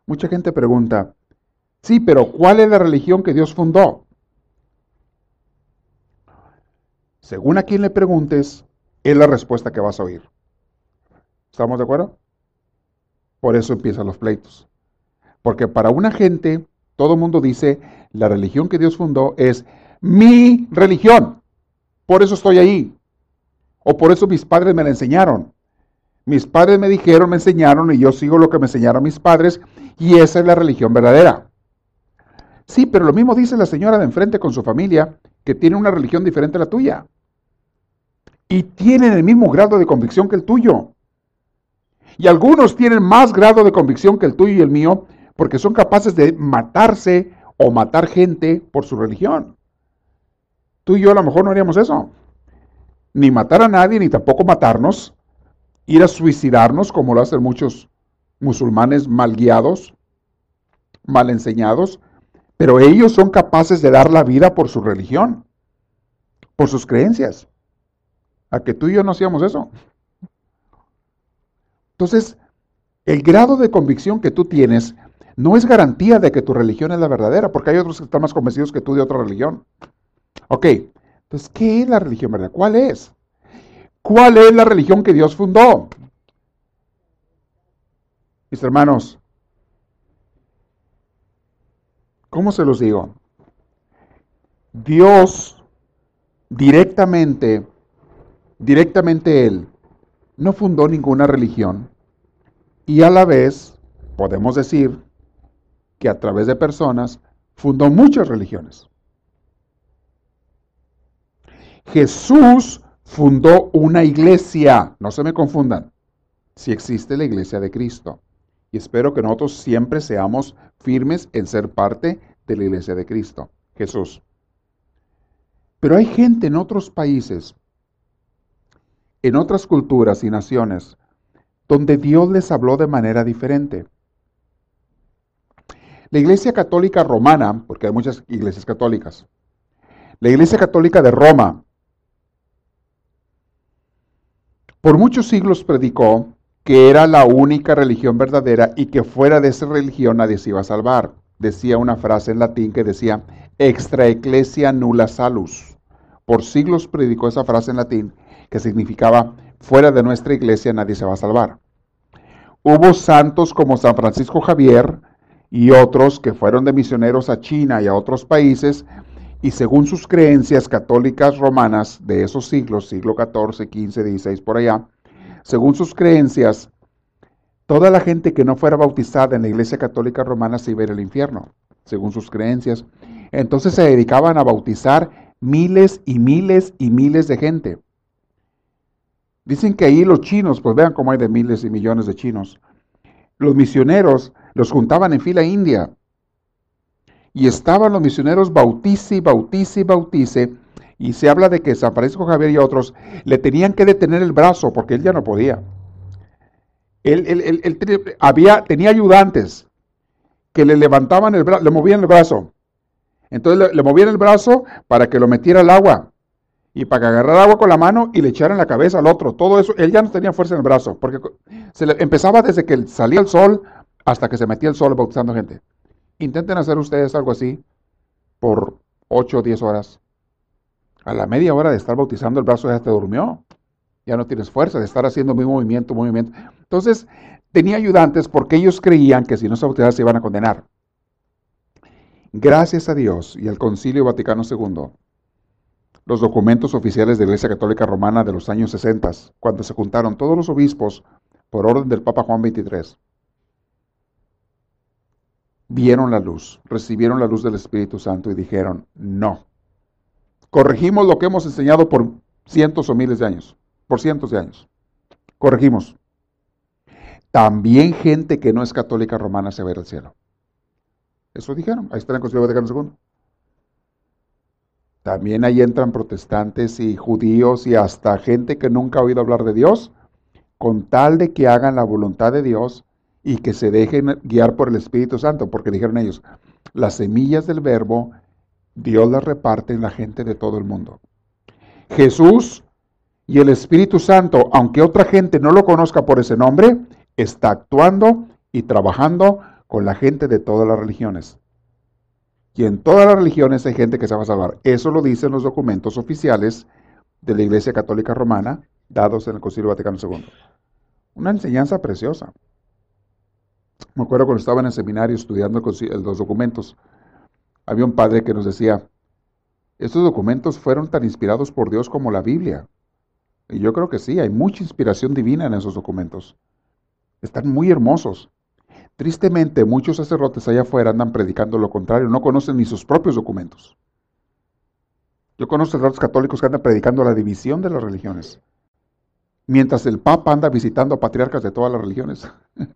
[SPEAKER 2] Mucha gente pregunta, sí, pero ¿cuál es la religión que Dios fundó? según a quién le preguntes, es la respuesta que vas a oír. ¿Estamos de acuerdo? Por eso empiezan los pleitos. Porque para una gente, todo mundo dice, la religión que Dios fundó es mi religión. Por eso estoy ahí. O por eso mis padres me la enseñaron. Mis padres me dijeron, me enseñaron y yo sigo lo que me enseñaron mis padres y esa es la religión verdadera. Sí, pero lo mismo dice la señora de enfrente con su familia, que tiene una religión diferente a la tuya. Y tienen el mismo grado de convicción que el tuyo. Y algunos tienen más grado de convicción que el tuyo y el mío porque son capaces de matarse o matar gente por su religión. Tú y yo a lo mejor no haríamos eso. Ni matar a nadie, ni tampoco matarnos. Ir a suicidarnos como lo hacen muchos musulmanes mal guiados, mal enseñados. Pero ellos son capaces de dar la vida por su religión, por sus creencias. A que tú y yo no hacíamos eso. Entonces, el grado de convicción que tú tienes no es garantía de que tu religión es la verdadera, porque hay otros que están más convencidos que tú de otra religión. Ok, entonces, ¿qué es la religión verdadera? ¿Cuál es? ¿Cuál es la religión que Dios fundó? Mis hermanos, ¿cómo se los digo? Dios directamente, directamente Él, no fundó ninguna religión y a la vez podemos decir que a través de personas fundó muchas religiones. Jesús fundó una iglesia, no se me confundan, si existe la iglesia de Cristo. Y espero que nosotros siempre seamos firmes en ser parte de la iglesia de Cristo, Jesús. Pero hay gente en otros países en otras culturas y naciones donde Dios les habló de manera diferente. La Iglesia Católica Romana, porque hay muchas iglesias católicas, la Iglesia Católica de Roma, por muchos siglos predicó que era la única religión verdadera y que fuera de esa religión nadie se iba a salvar. Decía una frase en latín que decía, extra ecclesia nulla salus. Por siglos predicó esa frase en latín que significaba, fuera de nuestra iglesia nadie se va a salvar. Hubo santos como San Francisco Javier y otros que fueron de misioneros a China y a otros países, y según sus creencias católicas romanas de esos siglos, siglo XIV, XV, XVI, por allá, según sus creencias, toda la gente que no fuera bautizada en la iglesia católica romana se iba a ir al infierno, según sus creencias. Entonces se dedicaban a bautizar miles y miles y miles de gente. Dicen que ahí los chinos, pues vean cómo hay de miles y millones de chinos. Los misioneros los juntaban en fila india. Y estaban los misioneros bautice, bautice, bautice. Y se habla de que San Francisco Javier y otros le tenían que detener el brazo porque él ya no podía. Él, había, tenía ayudantes que le levantaban el brazo, le movían el brazo. Entonces le, le movían el brazo para que lo metiera al agua y para que agarrara agua con la mano y le echara en la cabeza al otro. Todo eso, él ya no tenía fuerza en el brazo, porque se le, empezaba desde que salía el sol hasta que se metía el sol bautizando gente. Intenten hacer ustedes algo así por 8 o 10 horas. A la media hora de estar bautizando el brazo ya te durmió. Ya no tienes fuerza de estar haciendo mi movimiento, movimiento. Entonces, tenía ayudantes porque ellos creían que si no se bautizaban se iban a condenar. Gracias a Dios y al Concilio Vaticano II, los documentos oficiales de la Iglesia Católica Romana de los años 60, cuando se juntaron todos los obispos por orden del Papa Juan XXIII. Vieron la luz, recibieron la luz del Espíritu Santo y dijeron, no. Corregimos lo que hemos enseñado por cientos o miles de años, por cientos de años. Corregimos. También gente que no es católica romana se va a ir al cielo. Eso dijeron. Ahí está en el Concilio Vaticano II. También ahí entran protestantes y judíos y hasta gente que nunca ha oído hablar de Dios, con tal de que hagan la voluntad de Dios y que se dejen guiar por el Espíritu Santo, porque dijeron ellos, las semillas del verbo Dios las reparte en la gente de todo el mundo. Jesús y el Espíritu Santo, aunque otra gente no lo conozca por ese nombre, está actuando y trabajando con la gente de todas las religiones. Y en todas las religiones hay gente que se va a salvar. Eso lo dicen los documentos oficiales de la Iglesia Católica Romana dados en el Concilio Vaticano II. Una enseñanza preciosa. Me acuerdo cuando estaba en el seminario estudiando los documentos, había un padre que nos decía, estos documentos fueron tan inspirados por Dios como la Biblia. Y yo creo que sí, hay mucha inspiración divina en esos documentos. Están muy hermosos. Tristemente, muchos sacerdotes allá afuera andan predicando lo contrario, no conocen ni sus propios documentos. Yo conozco sacerdotes católicos que andan predicando la división de las religiones, mientras el Papa anda visitando a patriarcas de todas las religiones.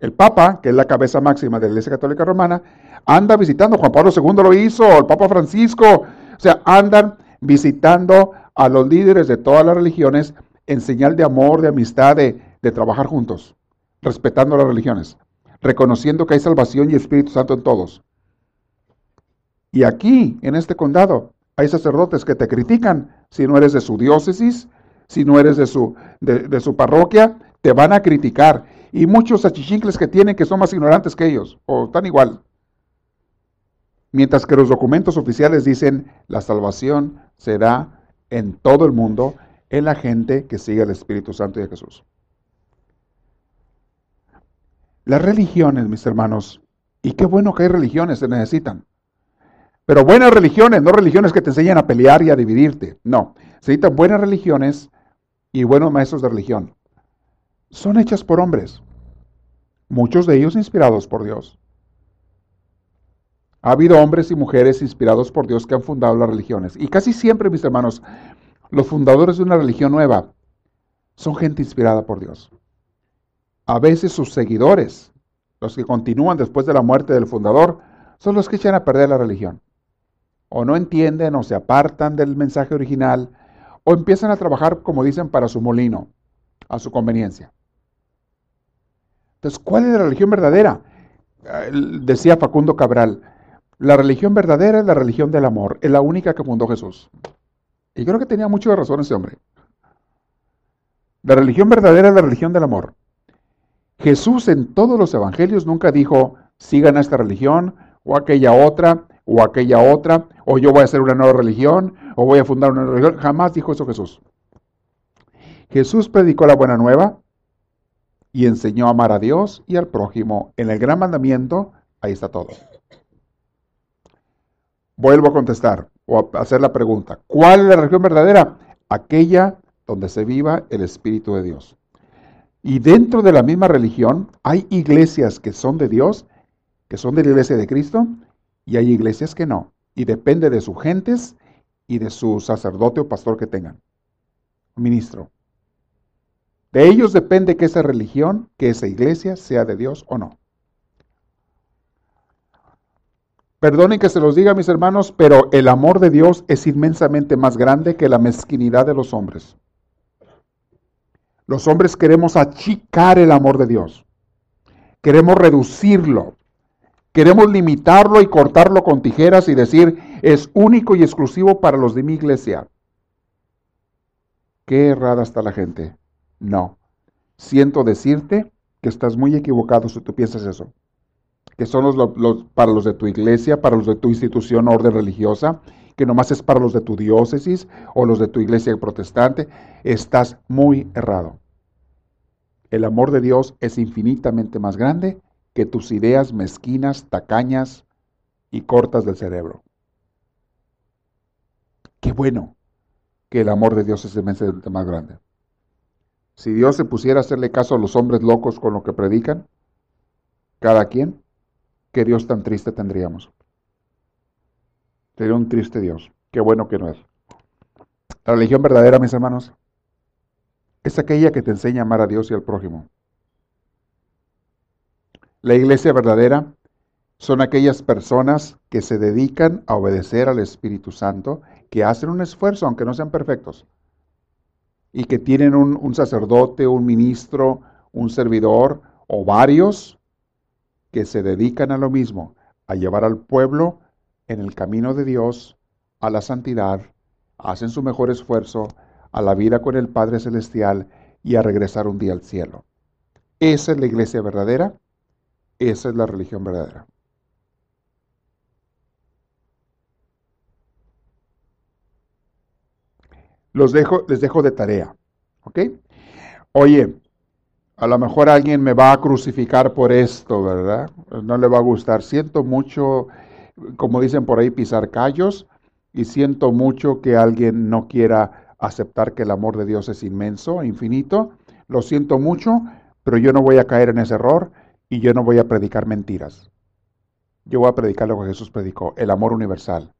[SPEAKER 2] El Papa, que es la cabeza máxima de la Iglesia Católica Romana, anda visitando, Juan Pablo II lo hizo, el Papa Francisco, o sea, andan visitando a los líderes de todas las religiones en señal de amor, de amistad, de, de trabajar juntos, respetando las religiones, reconociendo que hay salvación y Espíritu Santo en todos. Y aquí, en este condado, hay sacerdotes que te critican si no eres de su diócesis, si no eres de su, de, su parroquia, te van a criticar. Y muchos achichincles que tienen que son más ignorantes que ellos, o están igual. Mientras que los documentos oficiales dicen la salvación será en todo el mundo en la gente que sigue al Espíritu Santo y a Jesús. Las religiones, mis hermanos, y qué bueno que hay religiones, se necesitan. Pero buenas religiones, no religiones que te enseñan a pelear y a dividirte. No, se necesitan buenas religiones y buenos maestros de religión. Son hechas por hombres, muchos de ellos inspirados por Dios. Ha habido hombres y mujeres inspirados por Dios que han fundado las religiones. Y casi siempre, mis hermanos, los fundadores de una religión nueva son gente inspirada por Dios. A veces sus seguidores, los que continúan después de la muerte del fundador, son los que echan a perder la religión. O no entienden o se apartan del mensaje original o empiezan a trabajar, como dicen, para su molino, a su conveniencia. Entonces, ¿cuál es la religión verdadera? Decía Facundo Cabral, la religión verdadera es la religión del amor, es la única que fundó Jesús. Y creo que tenía mucho de razón ese hombre. La religión verdadera es la religión del amor. Jesús en todos los evangelios nunca dijo, sigan a esta religión o aquella otra, o aquella otra, o yo voy a hacer una nueva religión, o voy a fundar una religión. Jamás dijo eso Jesús. Jesús predicó la buena nueva y enseñó a amar a Dios y al prójimo. En el gran mandamiento, ahí está todo. Vuelvo a contestar o a hacer la pregunta. ¿Cuál es la religión verdadera? Aquella donde se viva el Espíritu de Dios. Y dentro de la misma religión hay iglesias que son de Dios, que son de la iglesia de Cristo, y hay iglesias que no. Y depende de sus gentes y de su sacerdote o pastor que tengan. Ministro. De ellos depende que esa religión, que esa iglesia sea de Dios o no. Perdonen que se los diga, mis hermanos, pero el amor de Dios es inmensamente más grande que la mezquinidad de los hombres. Los hombres queremos achicar el amor de Dios. Queremos reducirlo. Queremos limitarlo y cortarlo con tijeras y decir, es único y exclusivo para los de mi iglesia. Qué errada está la gente. No. Siento decirte que estás muy equivocado si tú piensas eso. Que son los, para los de tu iglesia, para los de tu institución orden religiosa, que nomás es para los de tu diócesis o los de tu iglesia protestante. Estás muy errado. El amor de Dios es infinitamente más grande que tus ideas mezquinas, tacañas y cortas del cerebro. Qué bueno que el amor de Dios es inmensamente más grande. Si Dios se pusiera a hacerle caso a los hombres locos con lo que predican, cada quien, qué Dios tan triste tendríamos. Sería un triste Dios. Qué bueno que no es. La religión verdadera, mis hermanos, es aquella que te enseña a amar a Dios y al prójimo. La iglesia verdadera son aquellas personas que se dedican a obedecer al Espíritu Santo, que hacen un esfuerzo, aunque no sean perfectos, y que tienen un, sacerdote, un ministro, un servidor o varios que se dedican a lo mismo, a llevar al pueblo en el camino de Dios, a la santidad, hacen su mejor esfuerzo, a la vida con el Padre Celestial y a regresar un día al cielo. Esa es la iglesia verdadera esa es la religión verdadera. los dejo, les dejo de tarea. ¿Ok? Oye, a lo mejor alguien me va a crucificar por esto, ¿verdad? No le va a gustar. Siento mucho, como dicen por ahí, pisar callos y siento mucho que alguien no quiera aceptar que el amor de Dios es inmenso, infinito. Lo siento mucho, pero yo no voy a caer en ese error y yo no voy a predicar mentiras. Yo voy a predicar lo que Jesús predicó, el amor universal.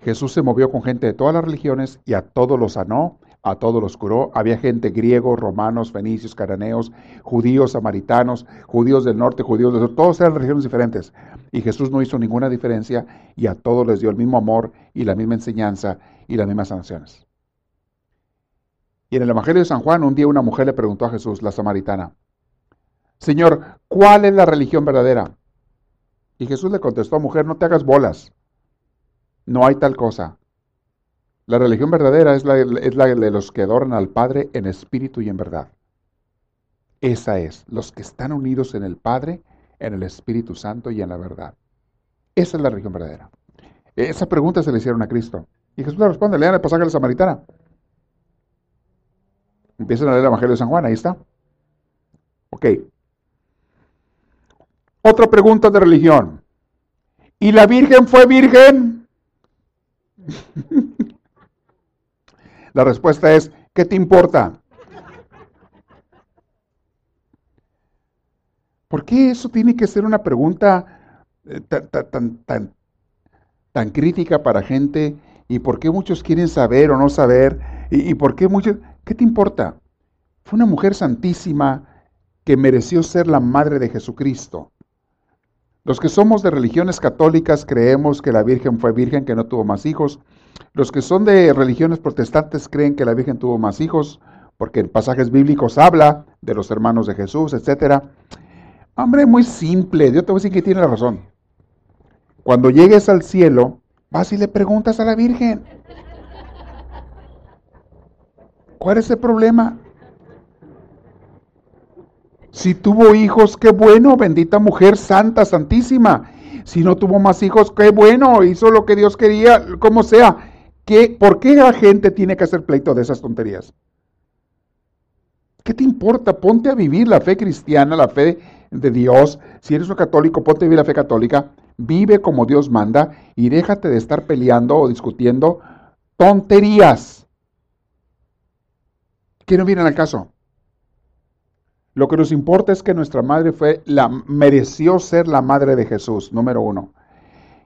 [SPEAKER 2] Jesús se movió con gente de todas las religiones y a todos los sanó a todos los curó. Había gente griegos, romanos, fenicios, caraneos, judíos, samaritanos, judíos del norte, judíos del sur, todos eran religiones diferentes. Y Jesús no hizo ninguna diferencia y a todos les dio el mismo amor y la misma enseñanza y las mismas sanciones. Y en el Evangelio de San Juan, un día una mujer le preguntó a Jesús, la samaritana, Señor, ¿cuál es la religión verdadera? Y Jesús le contestó, mujer, no te hagas bolas. No hay tal cosa. La religión verdadera es la, de los que adoran al Padre en espíritu y en verdad. Esa es, los que están unidos en el Padre, en el Espíritu Santo y en la verdad. Esa es la religión verdadera. Esa pregunta se le hicieron a Cristo. Y Jesús le responde, lean el pasaje de la Samaritana. Empiezan a leer el Evangelio de San Juan, ahí está. Ok. Otra pregunta de religión. ¿Y la Virgen fue virgen? La respuesta es, ¿qué te importa? ¿Por qué eso tiene que ser una pregunta eh, tan, tan, tan, crítica para gente? ¿Y por qué muchos quieren saber o no saber? ¿Y, por qué muchos... ¿Qué te importa? Fue una mujer santísima que mereció ser la madre de Jesucristo. Los que somos de religiones católicas creemos que la Virgen fue virgen, que no tuvo más hijos, los que son de religiones protestantes creen que la Virgen tuvo más hijos, porque en pasajes bíblicos habla de los hermanos de Jesús, etc. Hombre, muy simple, yo te voy a decir que tiene razón. Cuando llegues al cielo, vas y le preguntas a la Virgen. ¿Cuál es el problema? Si tuvo hijos, qué bueno, bendita mujer santa, santísima. Si no tuvo más hijos, qué bueno, hizo lo que Dios quería, como sea. ¿Qué, ¿Por qué la gente tiene que hacer pleito de esas tonterías? ¿Qué te importa? Ponte a vivir la fe cristiana, la fe de Dios. Si eres un católico, ponte a vivir la fe católica. Vive como Dios manda y déjate de estar peleando o discutiendo tonterías. ¿Qué no viene al caso? Lo que nos importa es que nuestra madre fue la, mereció ser la madre de Jesús, número uno.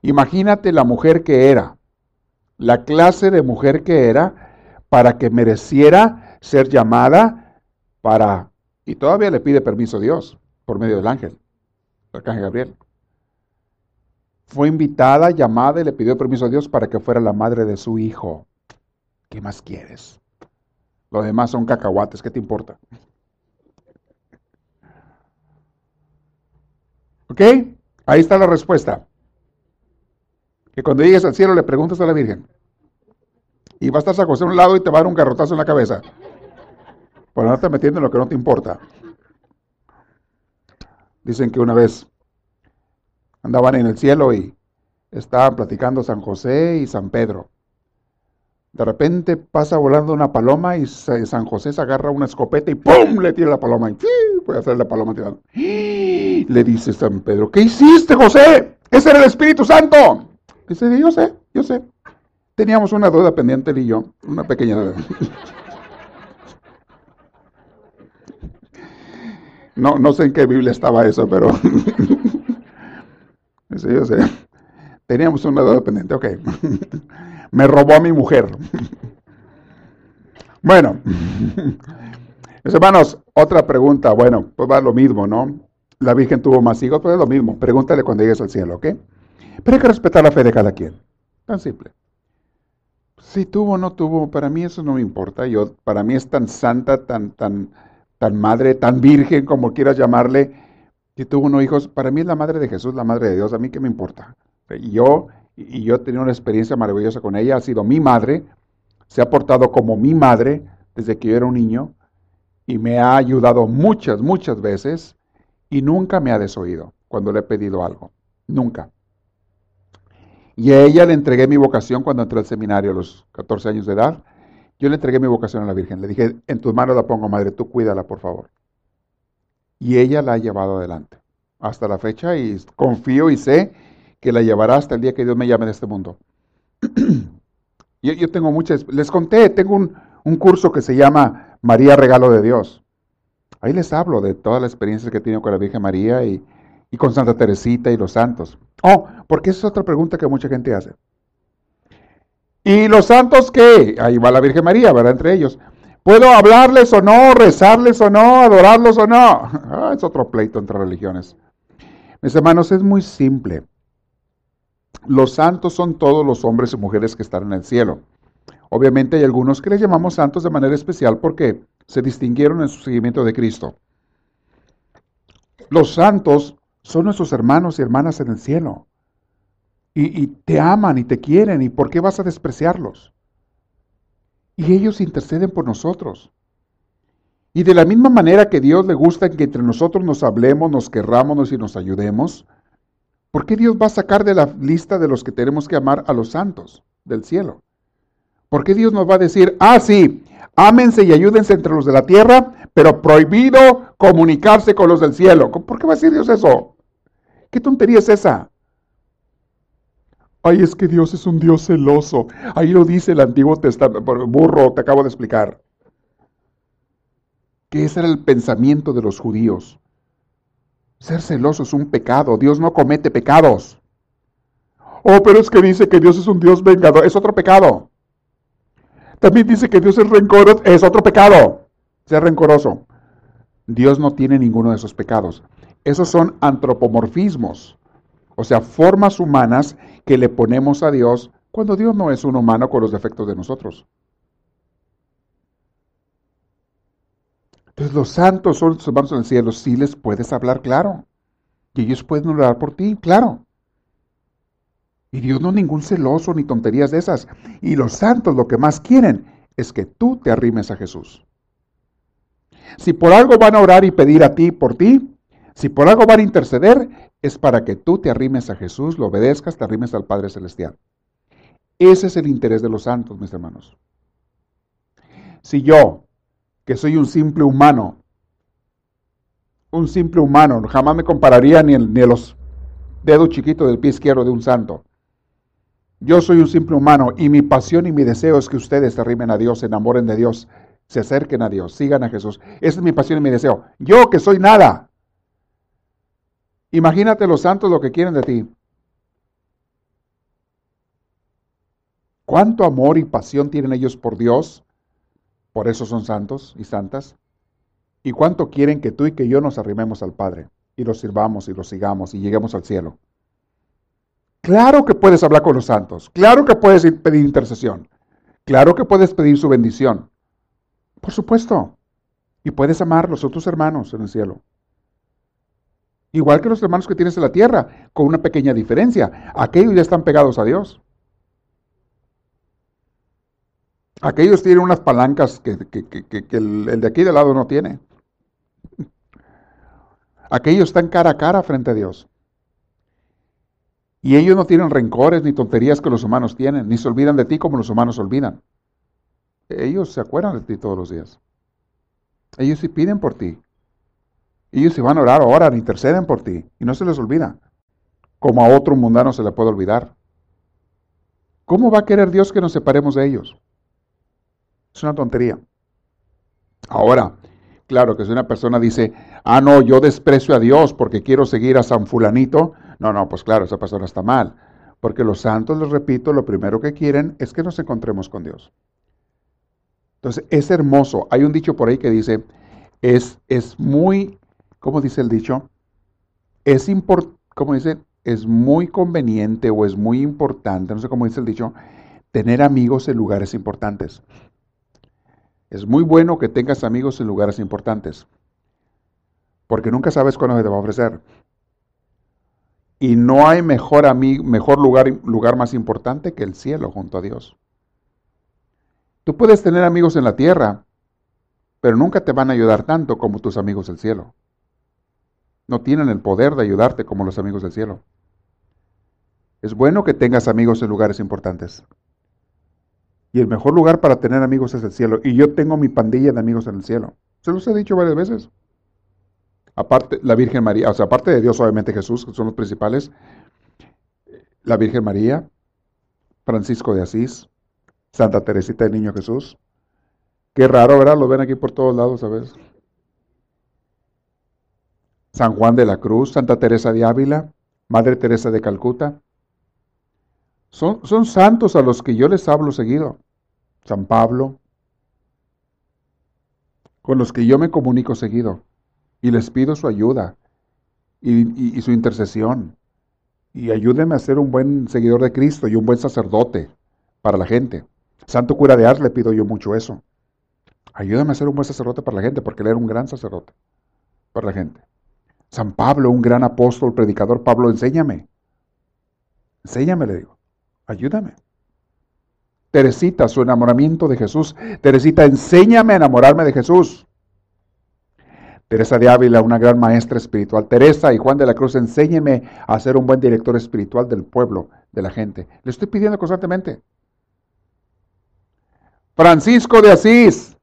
[SPEAKER 2] Imagínate la mujer que era, la clase de mujer que era, para que mereciera ser llamada para, y todavía le pide permiso a Dios por medio del ángel, el arcángel Gabriel. Fue invitada, llamada y le pidió permiso a Dios para que fuera la madre de su hijo. ¿Qué más quieres? Los demás son cacahuates, ¿qué te importa? ¿Ok? Ahí está la respuesta. Que cuando llegues al cielo le preguntas a la Virgen. Y va a estar San José a un lado y te va a dar un garrotazo en la cabeza. Por no estar metiendo en lo que no te importa. Dicen que una vez andaban en el cielo y estaban platicando San José y San Pedro. De repente pasa volando una paloma y San José se agarra una escopeta y ¡pum! le tira la paloma y puede hacer la paloma tirando. Le dice San Pedro, ¿qué hiciste José? Ese era el Espíritu Santo. Dice, yo sé, yo sé. Teníamos una duda pendiente él y yo, una pequeña duda. No, no sé en qué Biblia estaba eso, pero Dice, yo sé. Teníamos una duda pendiente, ok me robó a mi mujer. bueno, hermanos, otra pregunta. Bueno, pues va lo mismo, ¿no? La Virgen tuvo más hijos, pues es lo mismo. Pregúntale cuando llegues al cielo, ¿ok? Pero hay que respetar la fe de cada quien. Tan simple. Si tuvo o no tuvo, para mí eso no me importa. Yo, para mí es tan santa, tan, tan, tan madre, tan virgen, como quieras llamarle. Si tuvo unos hijos, para mí es la madre de Jesús, la madre de Dios. A mí qué me importa. Yo y yo he tenido una experiencia maravillosa con ella, ha sido mi madre, se ha portado como mi madre desde que yo era un niño y me ha ayudado muchas, muchas veces y nunca me ha desoído cuando le he pedido algo, nunca. Y a ella le entregué mi vocación cuando entré al seminario a los 14 años de edad Yo le entregué mi vocación a la Virgen. Le dije, en tus manos la pongo, madre, tú cuídala, por favor. Y ella la ha llevado adelante hasta la fecha y confío y sé que la llevará hasta el día que Dios me llame de este mundo. yo, tengo muchas, les conté, tengo un, un, curso que se llama María Regalo de Dios. Ahí les hablo de todas las experiencias que he tenido con la Virgen María y, y con Santa Teresita y los santos. Oh, porque esa es otra pregunta que mucha gente hace. ¿Y los santos qué? Ahí va la Virgen María, ¿verdad? Entre ellos. ¿Puedo hablarles o no, rezarles o no, adorarlos o no? Ah, es otro pleito entre religiones. Mis hermanos, es muy simple. Los santos son todos los hombres y mujeres que están en el cielo. Obviamente hay algunos que les llamamos santos de manera especial porque se distinguieron en su seguimiento de Cristo. Los santos son nuestros hermanos y hermanas en el cielo. Y, te aman y te quieren. ¿Y por qué vas a despreciarlos? Y ellos interceden por nosotros. Y de la misma manera que Dios le gusta que entre nosotros nos hablemos, nos querrámonos y nos ayudemos, ¿por qué Dios va a sacar de la lista de los que tenemos que amar a los santos del cielo? ¿Por qué Dios nos va a decir, ah, sí, ámense y ayúdense entre los de la tierra, pero prohibido comunicarse con los del cielo? ¿Por qué va a decir Dios eso? ¿Qué tontería es esa? Ay, es que Dios es un Dios celoso. Ahí lo dice el Antiguo Testamento, burro, te acabo de explicar que ese era el pensamiento de los judíos. Ser celoso es un pecado, Dios no comete pecados. Oh, pero es que dice que Dios es un Dios vengador, es otro pecado. También dice que Dios es rencoroso, es otro pecado. Ser rencoroso. Dios no tiene ninguno de esos pecados. Esos son antropomorfismos, o sea, formas humanas que le ponemos a Dios cuando Dios no es un humano con los defectos de nosotros. Entonces los santos son los hermanos en el cielo, sí les puedes hablar claro. Y ellos pueden orar por ti, claro. Y Dios no es ningún celoso ni tonterías de esas. Y los santos lo que más quieren es que tú te arrimes a Jesús. Si por algo van a orar y pedir a ti por ti, si por algo van a interceder, es para que tú te arrimes a Jesús, lo obedezcas, te arrimes al Padre Celestial. Ese es el interés de los santos, mis hermanos. Si yo que soy un simple humano. Un simple humano. Jamás me compararía ni, ni a los dedos chiquitos del pie izquierdo de un santo. Yo soy un simple humano y mi pasión y mi deseo es que ustedes se arrimen a Dios, se enamoren de Dios, se acerquen a Dios, sigan a Jesús. Esa es mi pasión y mi deseo. Yo que soy nada. Imagínate los santos lo que quieren de ti. ¿Cuánto amor y pasión tienen ellos por Dios? Por eso son santos y santas. ¿Y cuánto quieren que tú y que yo nos arrimemos al Padre y los sirvamos y los sigamos y lleguemos al cielo? Claro que puedes hablar con los santos, claro que puedes pedir intercesión, claro que puedes pedir su bendición. Por supuesto. Y puedes amar a los otros hermanos en el cielo. Igual que los hermanos que tienes en la tierra, con una pequeña diferencia. Aquellos ya están pegados a Dios. Aquellos tienen unas palancas que, el, de aquí de lado no tiene. Aquellos están cara a cara frente a Dios. Y ellos no tienen rencores ni tonterías que los humanos tienen, ni se olvidan de ti como los humanos olvidan. Ellos se acuerdan de ti todos los días. Ellos sí piden por ti. Ellos si van a orar, oran, interceden por ti. Y no se les olvida. Como a otro mundano se le puede olvidar. ¿Cómo va a querer Dios que nos separemos de ellos? Es una tontería. Ahora, claro que si una persona dice, ah, no, yo desprecio a Dios porque quiero seguir a San Fulanito, no, no, pues claro, esa persona está mal. Porque los santos, les repito, lo primero que quieren es que nos encontremos con Dios. Entonces, es hermoso. Hay un dicho por ahí que dice, es, es muy, ¿cómo dice el dicho? Es ¿cómo dice? Es muy conveniente o es muy importante, no sé cómo dice el dicho, tener amigos en lugares importantes. Es muy bueno que tengas amigos en lugares importantes, porque nunca sabes cuándo se te va a ofrecer. Y no hay mejor, amigo, mejor lugar, lugar más importante que el cielo junto a Dios. Tú puedes tener amigos en la tierra, pero nunca te van a ayudar tanto como tus amigos del cielo. No tienen el poder de ayudarte como los amigos del cielo. Es bueno que tengas amigos en lugares importantes. Y el mejor lugar para tener amigos es el cielo. Y yo tengo mi pandilla de amigos en el cielo. Se los he dicho varias veces. Aparte, la Virgen María, o sea, aparte de Dios, obviamente Jesús, que son los principales, la Virgen María, Francisco de Asís, Santa Teresita del Niño Jesús. Qué raro, ¿verdad? Lo ven aquí por todos lados, ¿sabes? San Juan de la Cruz, Santa Teresa de Ávila, Madre Teresa de Calcuta. Son, son santos a los que yo les hablo seguido. San Pablo, con los que yo me comunico seguido y les pido su ayuda y, su intercesión. Y ayúdenme a ser un buen seguidor de Cristo y un buen sacerdote para la gente. Santo cura de Ars le pido yo mucho eso. Ayúdame a ser un buen sacerdote para la gente, porque él era un gran sacerdote para la gente. San Pablo, un gran apóstol, predicador, Pablo, enséñame. Enséñame, le digo. Ayúdame. Teresita, su enamoramiento de Jesús. Teresita, enséñame a enamorarme de Jesús. Teresa de Ávila, una gran maestra espiritual. Teresa y Juan de la Cruz, enséñeme a ser un buen director espiritual del pueblo, de la gente. Le estoy pidiendo constantemente. Francisco de Asís,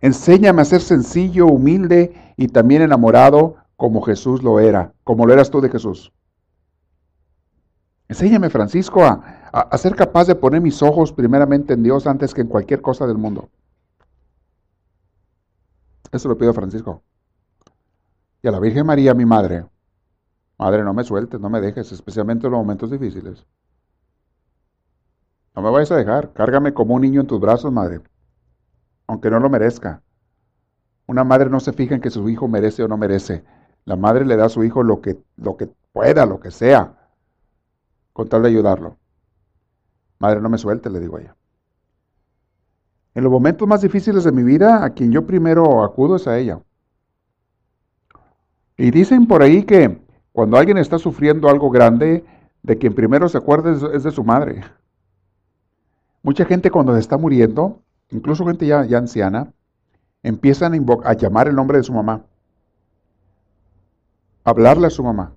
[SPEAKER 2] enséñame a ser sencillo, humilde y también enamorado como Jesús lo era, como lo eras tú de Jesús. Enséñame, Francisco, a, ser capaz de poner mis ojos primeramente en Dios antes que en cualquier cosa del mundo. Eso lo pido a Francisco. Y a la Virgen María, mi madre. Madre, no me sueltes, no me dejes, especialmente en los momentos difíciles. No me vayas a dejar. Cárgame como un niño en tus brazos, madre. Aunque no lo merezca. Una madre no se fija en que su hijo merece o no merece. La madre le da a su hijo lo que, lo que pueda, lo que sea con tal de ayudarlo. Madre, no me suelte, le digo a ella. En los momentos más difíciles de mi vida, a quien yo primero acudo es a ella. Y dicen por ahí que cuando alguien está sufriendo algo grande, de quien primero se acuerda es de su madre. Mucha gente cuando se está muriendo, incluso gente ya, anciana, empiezan a, a llamar el nombre de su mamá, hablarle a su mamá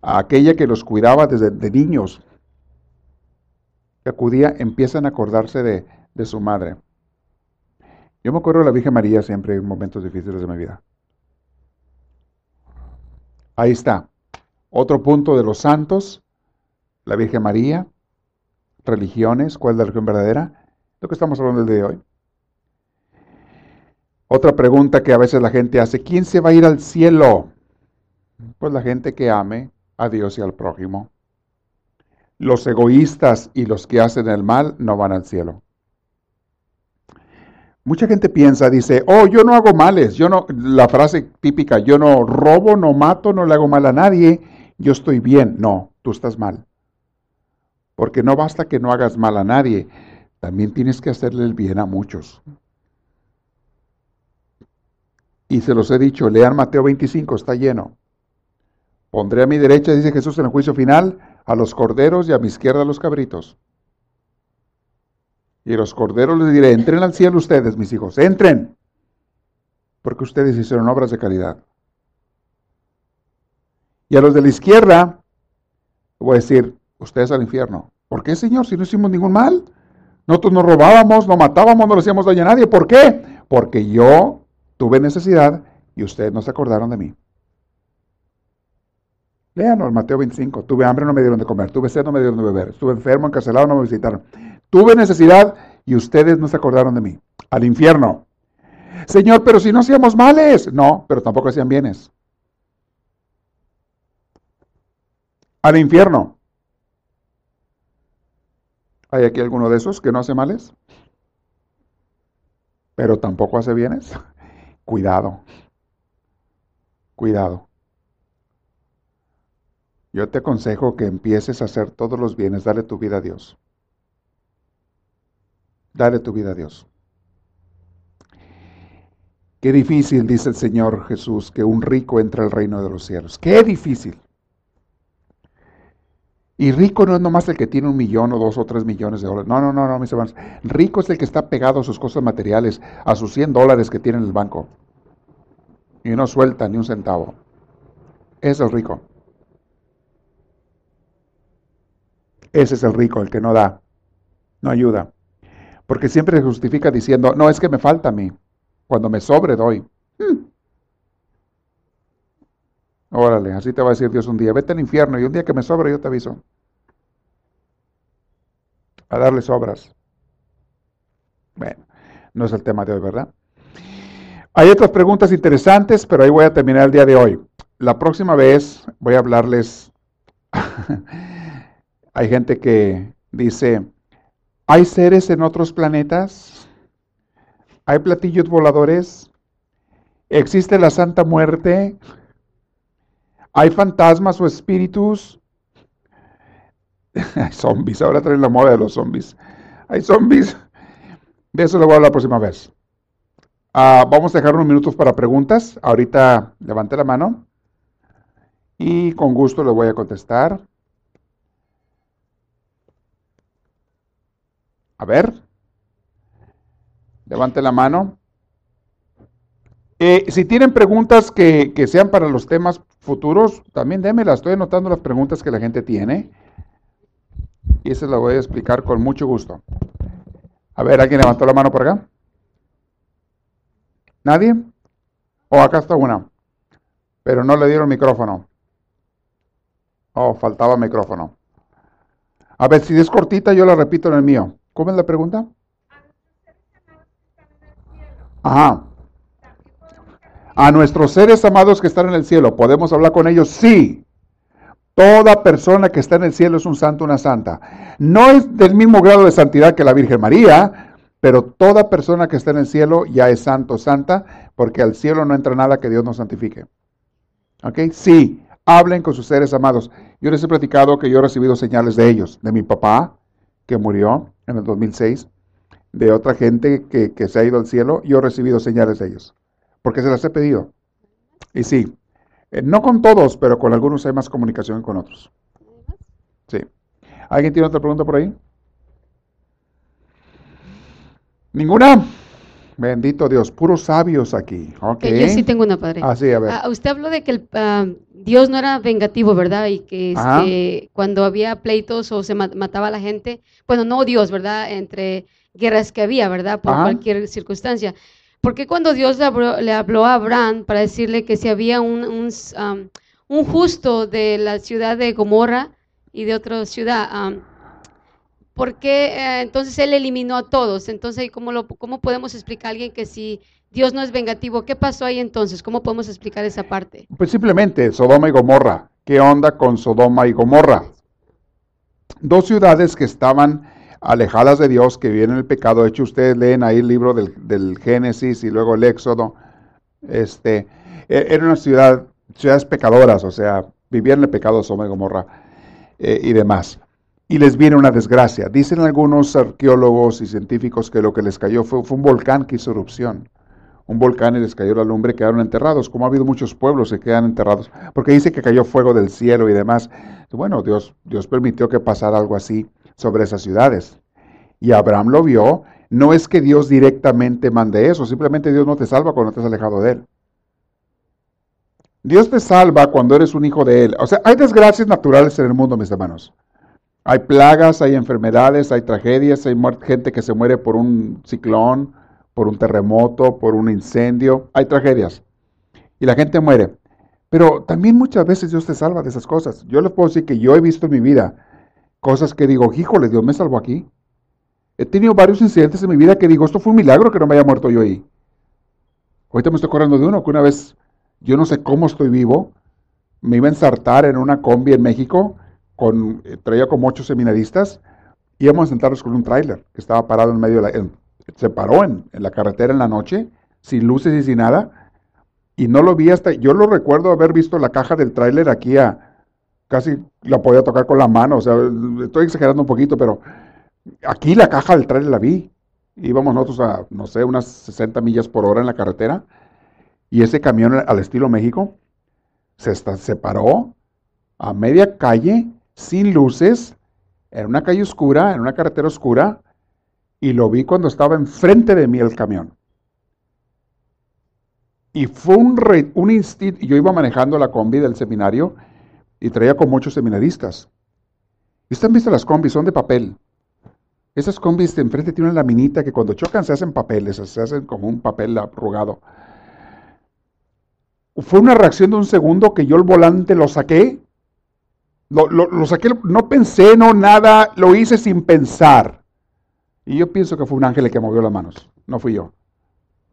[SPEAKER 2] a aquella que los cuidaba desde de niños, que acudía, empiezan a acordarse de, de su madre. Yo me acuerdo de la Virgen María siempre en momentos difíciles de mi vida. Ahí está. Otro punto de los santos, la Virgen María, religiones, cuál es la religión verdadera, lo que estamos hablando el día de hoy. Otra pregunta que a veces la gente hace, ¿quién se va a ir al cielo? Pues la gente que ame, a Dios y al prójimo. Los egoístas y los que hacen el mal no van al cielo. Mucha gente piensa, dice, oh, yo no hago males, yo no, la frase típica, yo no robo, no mato, no le hago mal a nadie, yo estoy bien. No, tú estás mal. Porque no basta que no hagas mal a nadie, también tienes que hacerle el bien a muchos. Y se los he dicho, lean Mateo 25, está lleno. Pondré a mi derecha, dice Jesús en el juicio final, a los corderos y a mi izquierda a los cabritos. Y a los corderos les diré, entren al cielo ustedes, mis hijos, entren, porque ustedes hicieron obras de caridad. Y a los de la izquierda, voy a decir, ustedes al infierno. ¿Por qué, Señor, si no hicimos ningún mal? Nosotros no robábamos, no matábamos, no le hacíamos daño a nadie. ¿Por qué? Porque yo tuve necesidad y ustedes no se acordaron de mí. Léanos, Mateo 25. Tuve hambre, no me dieron de comer. Tuve sed, no me dieron de beber. Estuve enfermo, encarcelado, no me visitaron. Tuve necesidad y ustedes no se acordaron de mí. Al infierno. Señor, pero si no hacíamos males. No, pero tampoco hacían bienes. Al infierno. ¿Hay aquí alguno de esos que no hace males? Pero tampoco hace bienes. Cuidado. Cuidado. Yo te aconsejo que empieces a hacer todos los bienes, dale tu vida a Dios. Dale tu vida a Dios. Qué difícil, dice el Señor Jesús, que un rico entre al reino de los cielos. Qué difícil. Y rico no es nomás el que tiene un millón o dos o tres millones de dólares. No, no, no, no, mis hermanos. Rico es el que está pegado a sus cosas materiales, a sus 100 dólares que tiene en el banco. Y no suelta ni un centavo. Eso es rico. Ese es el rico, el que no da. No ayuda. Porque siempre justifica diciendo, no, es que me falta a mí. Cuando me sobre, doy. Hmm. Órale, así te va a decir Dios un día, vete al infierno y un día que me sobre yo te aviso. A darles obras. Bueno, no es el tema de hoy, ¿verdad? Hay otras preguntas interesantes, pero ahí voy a terminar el día de hoy. La próxima vez voy a hablarles. Hay gente que dice, ¿hay seres en otros planetas? ¿Hay platillos voladores? ¿Existe la Santa Muerte? ¿Hay fantasmas o espíritus? Hay zombies, ahora traen la moda de los zombies. Hay zombies. De eso lo voy a hablar la próxima vez. Ah, vamos a dejar unos minutos para preguntas. Ahorita levante la mano y con gusto le voy a contestar. A ver, levante la mano. Eh, si tienen preguntas que, que, sean para los temas futuros, también démelas. Estoy anotando las preguntas que la gente tiene. Y esas las voy a explicar con mucho gusto. A ver, ¿alguien levantó la mano por acá? ¿Nadie? ¿O acá está una? Pero no le dieron micrófono. Oh, faltaba micrófono. A ver, si es cortita, yo la repito en el mío. ¿Cómo es la pregunta? Ajá. A nuestros seres amados que están en el cielo, ¿podemos hablar con ellos? Sí. Toda persona que está en el cielo es un santo, una santa. No es del mismo grado de santidad que la Virgen María, pero toda persona que está en el cielo ya es santo, santa, porque al cielo no entra nada que Dios no santifique. ¿Ok? Sí, hablen con sus seres amados. Yo les he platicado que yo he recibido señales de ellos, de mi papá, que murió en el 2006, de otra gente que, que se ha ido al cielo, yo he recibido señales de ellos porque se las he pedido. Y sí, eh, no con todos, pero con algunos hay más comunicación que con otros. Sí. ¿Alguien tiene otra pregunta por ahí? ¿Ninguna? Bendito Dios, puros sabios aquí. Okay.
[SPEAKER 3] Yo sí tengo una, padre.
[SPEAKER 2] Ah, sí, a ver.
[SPEAKER 3] Ah, usted habló de que el, ah, Dios no era vengativo, ¿verdad? Y que este, cuando había pleitos o se mataba a la gente, bueno, no Dios, ¿verdad? Entre guerras que había, ¿verdad? Por cualquier circunstancia. ¿Por qué cuando Dios le habló, a Abraham para decirle que si había un, un, justo de la ciudad de Gomorra y de otra ciudad, ¿por qué eh, entonces él eliminó a todos? Entonces, ¿cómo, lo, ¿cómo podemos explicar a alguien que si Dios no es vengativo, qué pasó ahí entonces? ¿Cómo podemos explicar esa parte?
[SPEAKER 2] Pues simplemente Sodoma y Gomorra. ¿Qué onda con Sodoma y Gomorra? Dos ciudades que estaban alejadas de Dios, que viven en el pecado. De hecho, ustedes leen ahí el libro del, Génesis y luego el Éxodo. Este, e, era una ciudad, ciudades pecadoras, o sea, vivían en el pecado Sodoma y Gomorra eh, y demás. Y les viene una desgracia. Dicen algunos arqueólogos y científicos que lo que les cayó fue, fue un volcán que hizo erupción. Un volcán y les cayó la lumbre, quedaron enterrados, como ha habido muchos pueblos que quedan enterrados, porque dice que cayó fuego del cielo y demás. Bueno, Dios, Dios permitió que pasara algo así sobre esas ciudades. Y Abraham lo vio. No es que Dios directamente mande eso, simplemente Dios no te salva cuando te has alejado de Él. Dios te salva cuando eres un hijo de Él. O sea, hay desgracias naturales en el mundo, mis hermanos. Hay plagas, hay enfermedades, hay tragedias, hay gente que se muere por un ciclón, por un terremoto, por un incendio. Hay tragedias. Y la gente muere. Pero también muchas veces Dios te salva de esas cosas. Yo les puedo decir que yo he visto en mi vida Cosas que digo, híjole, Dios me salvó aquí. He tenido varios incidentes en mi vida que digo, esto fue un milagro que no me haya muerto yo ahí. Ahorita me estoy acordando de uno que una vez, yo no sé cómo estoy vivo, me iba a ensartar en una combi en México, con, eh, traía como ocho seminaristas, íbamos a sentarnos con un tráiler que estaba parado en medio de la... se paró en, en, la carretera en la noche, sin luces y sin nada, y no lo vi hasta... Yo lo recuerdo haber visto la caja del tráiler aquí a casi la podía tocar con la mano, o sea, estoy exagerando un poquito, pero aquí la caja del trailer la vi. Íbamos nosotros a, no sé, unas 60 millas por hora en la carretera y ese camión al estilo México se, se paró a media calle, sin luces, en una calle oscura, en una carretera oscura, y lo vi cuando estaba enfrente de mí el camión. Y fue un, un instinto, yo iba manejando la combi del seminario, y traía con muchos seminaristas. ¿Y ustedes han visto las combis? Son de papel. Esas combis de enfrente tienen una laminita que cuando chocan se hacen papeles, se hacen como un papel arrugado. Fue una reacción de un segundo que yo el volante lo saqué. Lo, lo saqué, no pensé, no nada, lo hice sin pensar. Y yo pienso que fue un ángel el que movió las manos, no fui yo.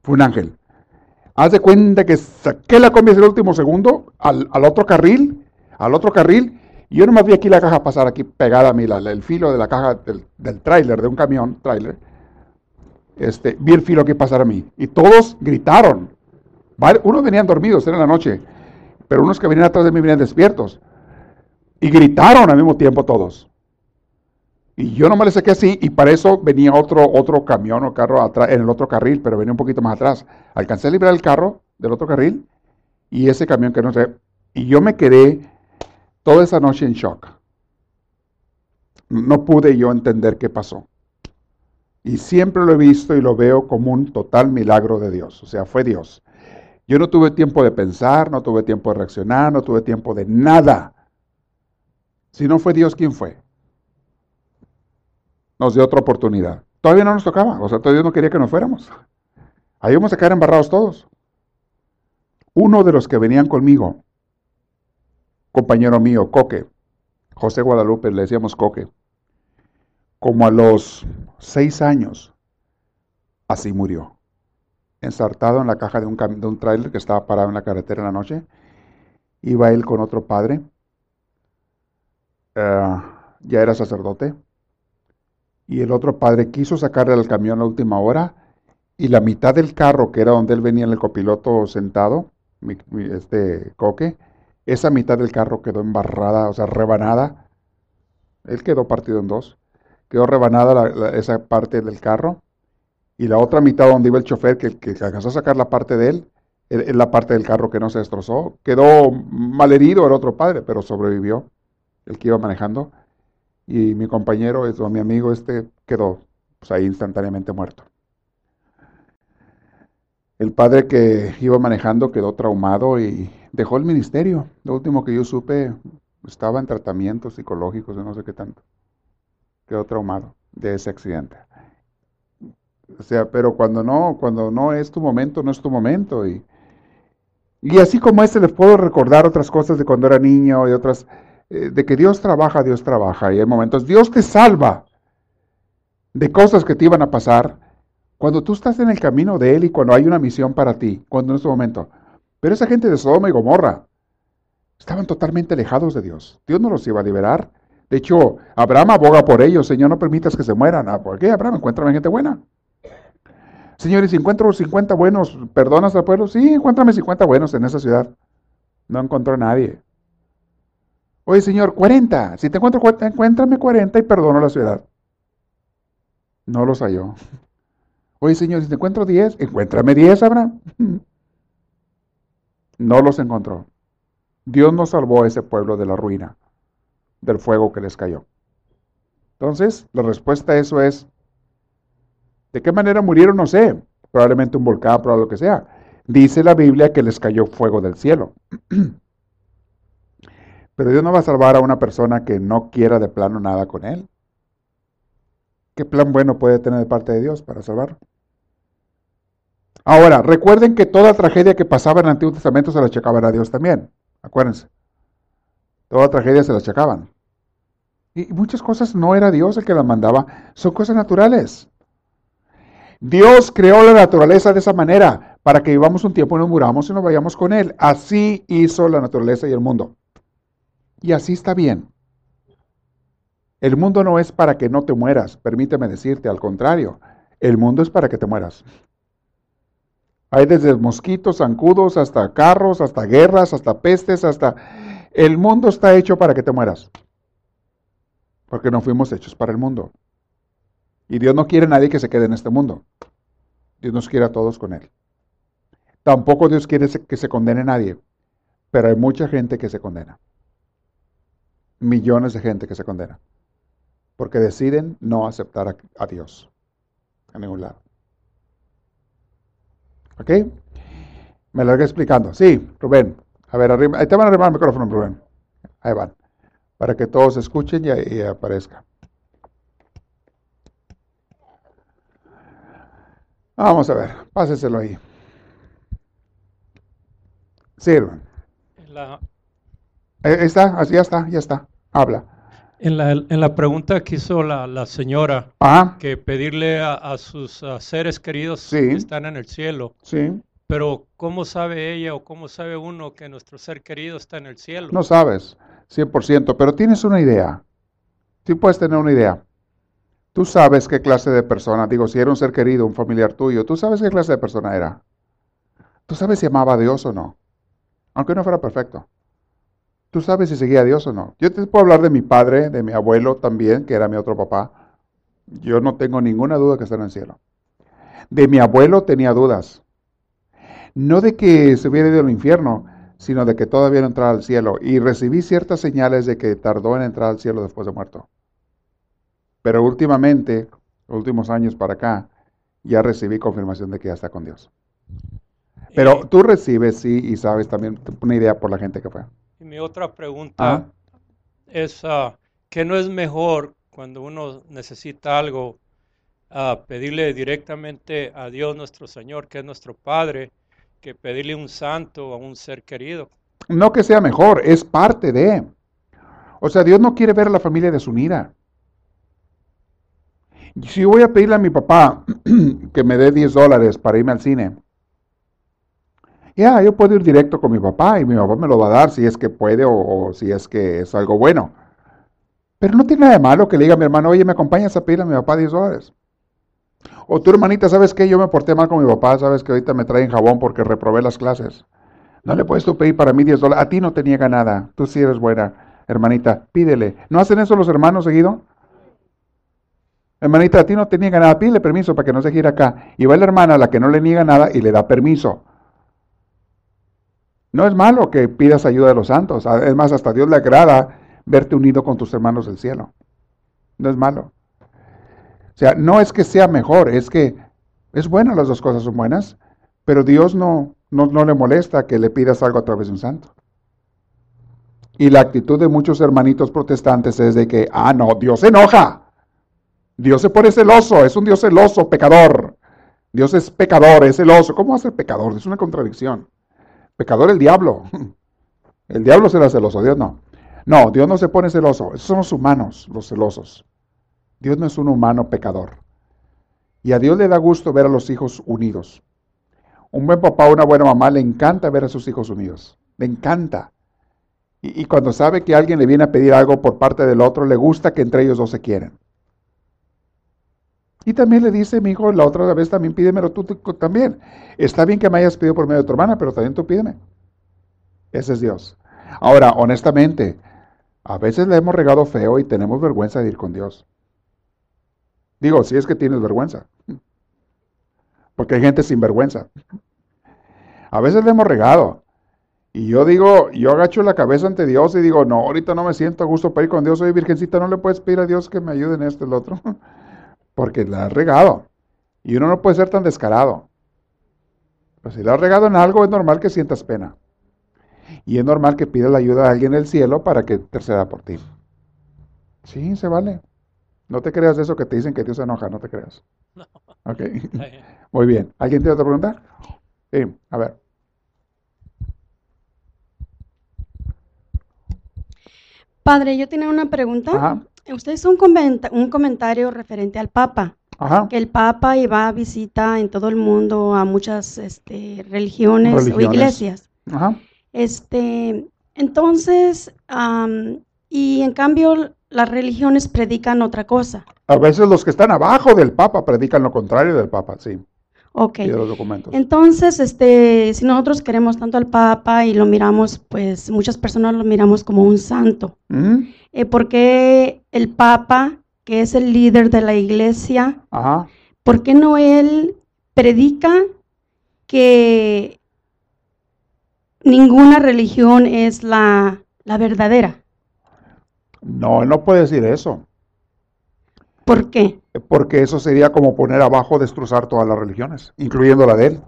[SPEAKER 2] Fue un ángel. Haz de cuenta que saqué la combi en el último segundo al, otro carril, al otro carril, y yo nomás vi aquí la caja pasar aquí pegada a mí, el filo de la caja del, del tráiler, de un camión, tráiler. Este, vi el filo aquí pasar a mí. Y todos gritaron. Unos venían dormidos, era la noche, pero unos que venían atrás de mí venían despiertos. Y gritaron al mismo tiempo todos. Y yo no me le saqué así, y para eso venía otro, otro camión o carro atrás, en el otro carril, pero venía un poquito más atrás. Alcancé a librar el carro del otro carril y ese camión que no sé. Y yo me quedé toda esa noche en shock. No pude yo entender qué pasó. Y siempre lo he visto y lo veo como un total milagro de Dios. O sea, fue Dios. Yo no tuve tiempo de pensar, no tuve tiempo de reaccionar, no tuve tiempo de nada. Si no fue Dios, ¿quién fue? Nos dio otra oportunidad. Todavía no nos tocaba, o sea, todavía no quería que nos fuéramos. Ahí vamos a caer embarrados todos. Uno de los que venían conmigo, compañero mío, Coque, José Guadalupe, le decíamos Coque, como a los seis años, así murió. Ensartado en la caja de un, de un tráiler que estaba parado en la carretera en la noche. Iba él con otro padre. Eh, ya era sacerdote y el otro padre quiso sacarle al camión a la última hora y la mitad del carro, que era donde él venía en el copiloto sentado, este coque, esa mitad del carro quedó embarrada, o sea, rebanada. Él quedó partido en dos. Quedó rebanada esa parte del carro. Y la otra mitad donde iba el chofer, que, que alcanzó a sacar la parte de él, es la parte del carro que no se destrozó. Quedó malherido el otro padre, pero sobrevivió, el que iba manejando y mi compañero, o mi amigo este, quedó pues, ahí instantáneamente muerto. El padre que iba manejando quedó traumado y dejó el ministerio. Lo último que yo supe, estaba en tratamientos psicológicos y no sé qué tanto. Quedó traumado de ese accidente. O sea, pero cuando no, cuando no es tu momento, no es tu momento. Y, y así como este les puedo recordar otras cosas de cuando era niño y otras eh, de que Dios trabaja, Dios trabaja. Y hay momentos, Dios te salva de cosas que te iban a pasar cuando tú estás en el camino de Él y cuando hay una misión para ti, cuando en este momento. Pero esa gente de Sodoma y Gomorra estaban totalmente alejados de Dios. Dios no los iba a liberar. De hecho, Abraham aboga por ellos. Señor, no permitas que se mueran. Ah, ¿Por qué, Abraham? Encuéntrame gente buena. Señor, y si encuentro 50 buenos, ¿perdonas al pueblo? Sí, encuéntrame 50 buenos en esa ciudad. No encontró a nadie. Oye, Señor, 40. Si te encuentro 40, encuéntrame 40 y perdono la ciudad. No los halló. Oye, Señor, si te encuentro 10, encuéntrame 10, Abraham. No los encontró. Dios no salvó a ese pueblo de la ruina, del fuego que les cayó. Entonces, la respuesta a eso es, ¿de qué manera murieron? No sé. Probablemente un volcán, probablemente lo que sea. Dice la Biblia que les cayó fuego del cielo. Pero Dios no va a salvar a una persona que no quiera de plano nada con Él. ¿Qué plan bueno puede tener de parte de Dios para salvarlo? Ahora, recuerden que toda tragedia que pasaba en el Antiguo Testamento se la achacaban a Dios también. Acuérdense. Toda tragedia se la achacaban. Y muchas cosas no era Dios el que las mandaba, son cosas naturales. Dios creó la naturaleza de esa manera, para que vivamos un tiempo y no muramos y nos vayamos con Él. Así hizo la naturaleza y el mundo. Y así está bien. El mundo no es para que no te mueras, permíteme decirte, al contrario, el mundo es para que te mueras. Hay desde mosquitos, zancudos, hasta carros, hasta guerras, hasta pestes, hasta... El mundo está hecho para que te mueras. Porque no fuimos hechos para el mundo. Y Dios no quiere a nadie que se quede en este mundo. Dios nos quiere a todos con Él. Tampoco Dios quiere que se condene a nadie. Pero hay mucha gente que se condena millones de gente que se condena. Porque deciden no aceptar a, Dios a ningún lado. ¿Ok? Me lo voy explicando. Sí, Rubén. A ver, arriba. Ahí te van a arrimar el micrófono, Rubén. Ahí van. Para que todos escuchen y, y aparezca. Vamos a ver, páseselo ahí. Sirvan. La... Eh, está, ya está, ya está. Habla.
[SPEAKER 4] En la, en la pregunta que hizo la, la señora, que pedirle a, sus seres queridos que están en el cielo.
[SPEAKER 2] Sí.
[SPEAKER 4] Pero ¿cómo sabe ella o cómo sabe uno que nuestro ser querido está en el cielo?
[SPEAKER 2] No sabes, 100%, pero tienes una idea. Sí puedes tener una idea. Tú sabes qué clase de persona, digo, si era un ser querido, un familiar tuyo, tú sabes qué clase de persona era. Tú sabes si amaba a Dios o no aunque no fuera perfecto. Tú sabes si seguía a Dios o no. Yo te puedo hablar de mi padre, de mi abuelo también, que era mi otro papá. Yo no tengo ninguna duda que está en el cielo. De mi abuelo tenía dudas. No de que se hubiera ido al infierno, sino de que todavía no entraba al cielo. Y recibí ciertas señales de que tardó en entrar al cielo después de muerto. Pero últimamente, los últimos años para acá, ya recibí confirmación de que ya está con Dios. Pero tú recibes, sí, y sabes también una idea por la gente que fue.
[SPEAKER 4] Mi otra pregunta es, uh, ¿qué no es mejor cuando uno necesita algo, uh, pedirle directamente a Dios nuestro Señor, que es nuestro Padre, que pedirle un santo a un ser querido?
[SPEAKER 2] No que sea mejor, es parte de. O sea, Dios no quiere ver a la familia desunida. Si yo voy a pedirle a mi papá que me dé 10 dólares para irme al cine, ya, yo puedo ir directo con mi papá y mi papá me lo va a dar si es que puede o, si es que es algo bueno. Pero no tiene nada de malo que le diga a mi hermano, oye, ¿me acompañas a pedirle a mi papá 10 dólares? O tu hermanita, ¿sabes qué? Yo me porté mal con mi papá, ¿sabes que ahorita me traen jabón porque reprobé las clases? No le puedes tú pedir para mí 10 dólares. A ti no te niega nada. Tú sí eres buena, hermanita. Pídele. ¿No hacen eso los hermanos seguido? Hermanita, a ti no te niega nada. Pídele permiso para que no se gire acá. Y va la hermana la que no le niega nada y le da permiso. No es malo que pidas ayuda de los santos. Es más, hasta Dios le agrada verte unido con tus hermanos del cielo. No es malo. O sea, no es que sea mejor, es que es bueno, las dos cosas son buenas, pero Dios no, no, no le molesta que le pidas algo a través de un santo. Y la actitud de muchos hermanitos protestantes es de que, ah, no, Dios se enoja. Dios se pone celoso, es un Dios celoso, pecador. Dios es pecador, es celoso. ¿Cómo va a ser pecador? Es una contradicción. Pecador el diablo. El diablo será celoso, Dios no. No, Dios no se pone celoso. Esos son los humanos, los celosos. Dios no es un humano pecador. Y a Dios le da gusto ver a los hijos unidos. Un buen papá o una buena mamá le encanta ver a sus hijos unidos. Le encanta. Y, y, cuando sabe que alguien le viene a pedir algo por parte del otro, le gusta que entre ellos dos se quieren. Y también le dice, mi hijo, la otra vez también pídemelo tú, también. Está bien que me hayas pedido por medio de tu hermana, pero también tú pídeme. Ese es Dios. Ahora, honestamente, a veces le hemos regado feo y tenemos vergüenza de ir con Dios. Digo, si es que tienes vergüenza. Porque hay gente sin vergüenza. A veces le hemos regado. Y yo digo, yo agacho la cabeza ante Dios y digo, no, ahorita no me siento a gusto para ir con Dios. Soy virgencita, no le puedes pedir a Dios que me ayude en esto y el otro. porque la has regado. Y uno no puede ser tan descarado. Pues si la has regado en algo, es normal que sientas pena. Y es normal que pidas la ayuda a alguien en el cielo para que interceda por ti. Sí, se vale. No te creas de eso que te dicen que Dios se enoja, no te creas. No. Ok. Muy bien. ¿Alguien tiene otra pregunta? Sí, a ver.
[SPEAKER 5] Padre, yo tenía una pregunta. Ajá. Usted hizo un, un comentario referente al Papa. Que el Papa iba a visita en todo el mundo a muchas este, religiones, o iglesias. Este, entonces, y en cambio las religiones predican otra cosa.
[SPEAKER 2] A veces los que están abajo del Papa predican lo contrario del Papa, sí.
[SPEAKER 5] Ok. Entonces, este, si nosotros queremos tanto al Papa y lo miramos, pues muchas personas lo miramos como un santo. Eh, porque el Papa, que es el líder de la iglesia, ¿por qué no él predica que ninguna religión es la, la verdadera?
[SPEAKER 2] No, él no puede decir eso.
[SPEAKER 5] ¿Por qué?
[SPEAKER 2] Porque eso sería como poner abajo, destrozar todas las religiones, incluyendo la de él.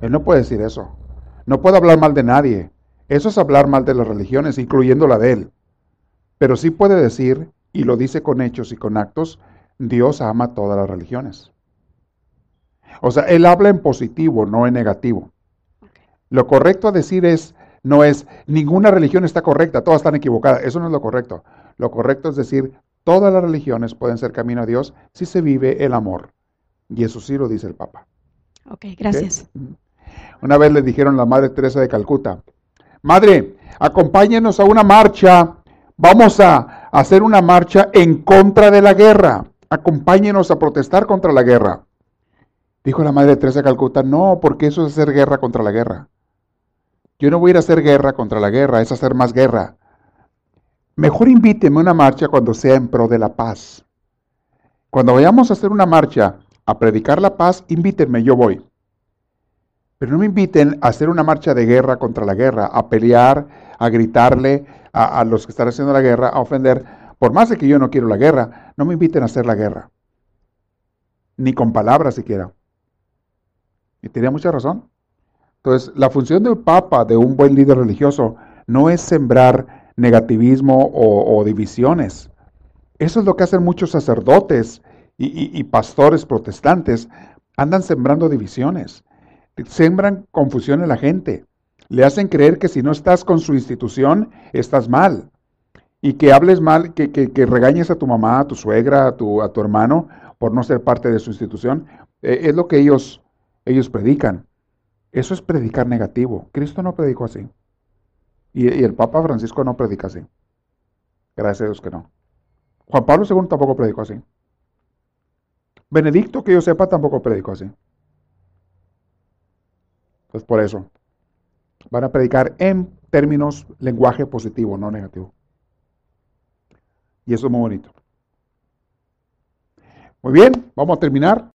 [SPEAKER 2] Él no puede decir eso. No puede hablar mal de nadie. Eso es hablar mal de las religiones, incluyendo la de él. Pero sí puede decir, y lo dice con hechos y con actos, Dios ama todas las religiones. O sea, él habla en positivo, no en negativo. Lo correcto a decir es, no es, ninguna religión está correcta, todas están equivocadas. Eso no es lo correcto. Lo correcto es decir, todas las religiones pueden ser camino a Dios si se vive el amor. Y eso sí lo dice el Papa.
[SPEAKER 5] Ok, gracias.
[SPEAKER 2] Una vez le dijeron a la Madre Teresa de Calcuta, Madre, acompáñenos a una marcha, vamos a hacer una marcha en contra de la guerra, acompáñenos a protestar contra la guerra. Dijo la Madre Teresa de Calcuta, no, porque eso es hacer guerra contra la guerra. Yo no voy a ir a hacer guerra contra la guerra, es hacer más guerra. Mejor invíteme a una marcha cuando sea en pro de la paz. Cuando vayamos a hacer una marcha a predicar la paz, invítenme, yo voy. Pero no me inviten a hacer una marcha de guerra contra la guerra, a pelear, a gritarle a, los que están haciendo la guerra, a ofender. Por más de que yo no quiero la guerra, no me inviten a hacer la guerra. Ni con palabras siquiera. Y tenía mucha razón. Entonces, la función del Papa, de un buen líder religioso, no es sembrar negativismo o, divisiones. Eso es lo que hacen muchos sacerdotes y, pastores protestantes. Andan sembrando divisiones. Sembran confusión en la gente. Le hacen creer que si no estás con su institución, estás mal. Y que hables mal, que, regañes a tu mamá, a tu suegra, a tu, a tu hermano por no ser parte de su institución. Eh, es lo que ellos, ellos predican. Eso es predicar negativo. Cristo no predicó así. Y, el Papa Francisco no predica así. Gracias a Dios que no. Juan Pablo II tampoco predicó así. Benedicto, que yo sepa, tampoco predicó así. Pues por eso. Van a predicar en términos lenguaje positivo, no negativo. Y eso es muy bonito. Muy bien, vamos a terminar.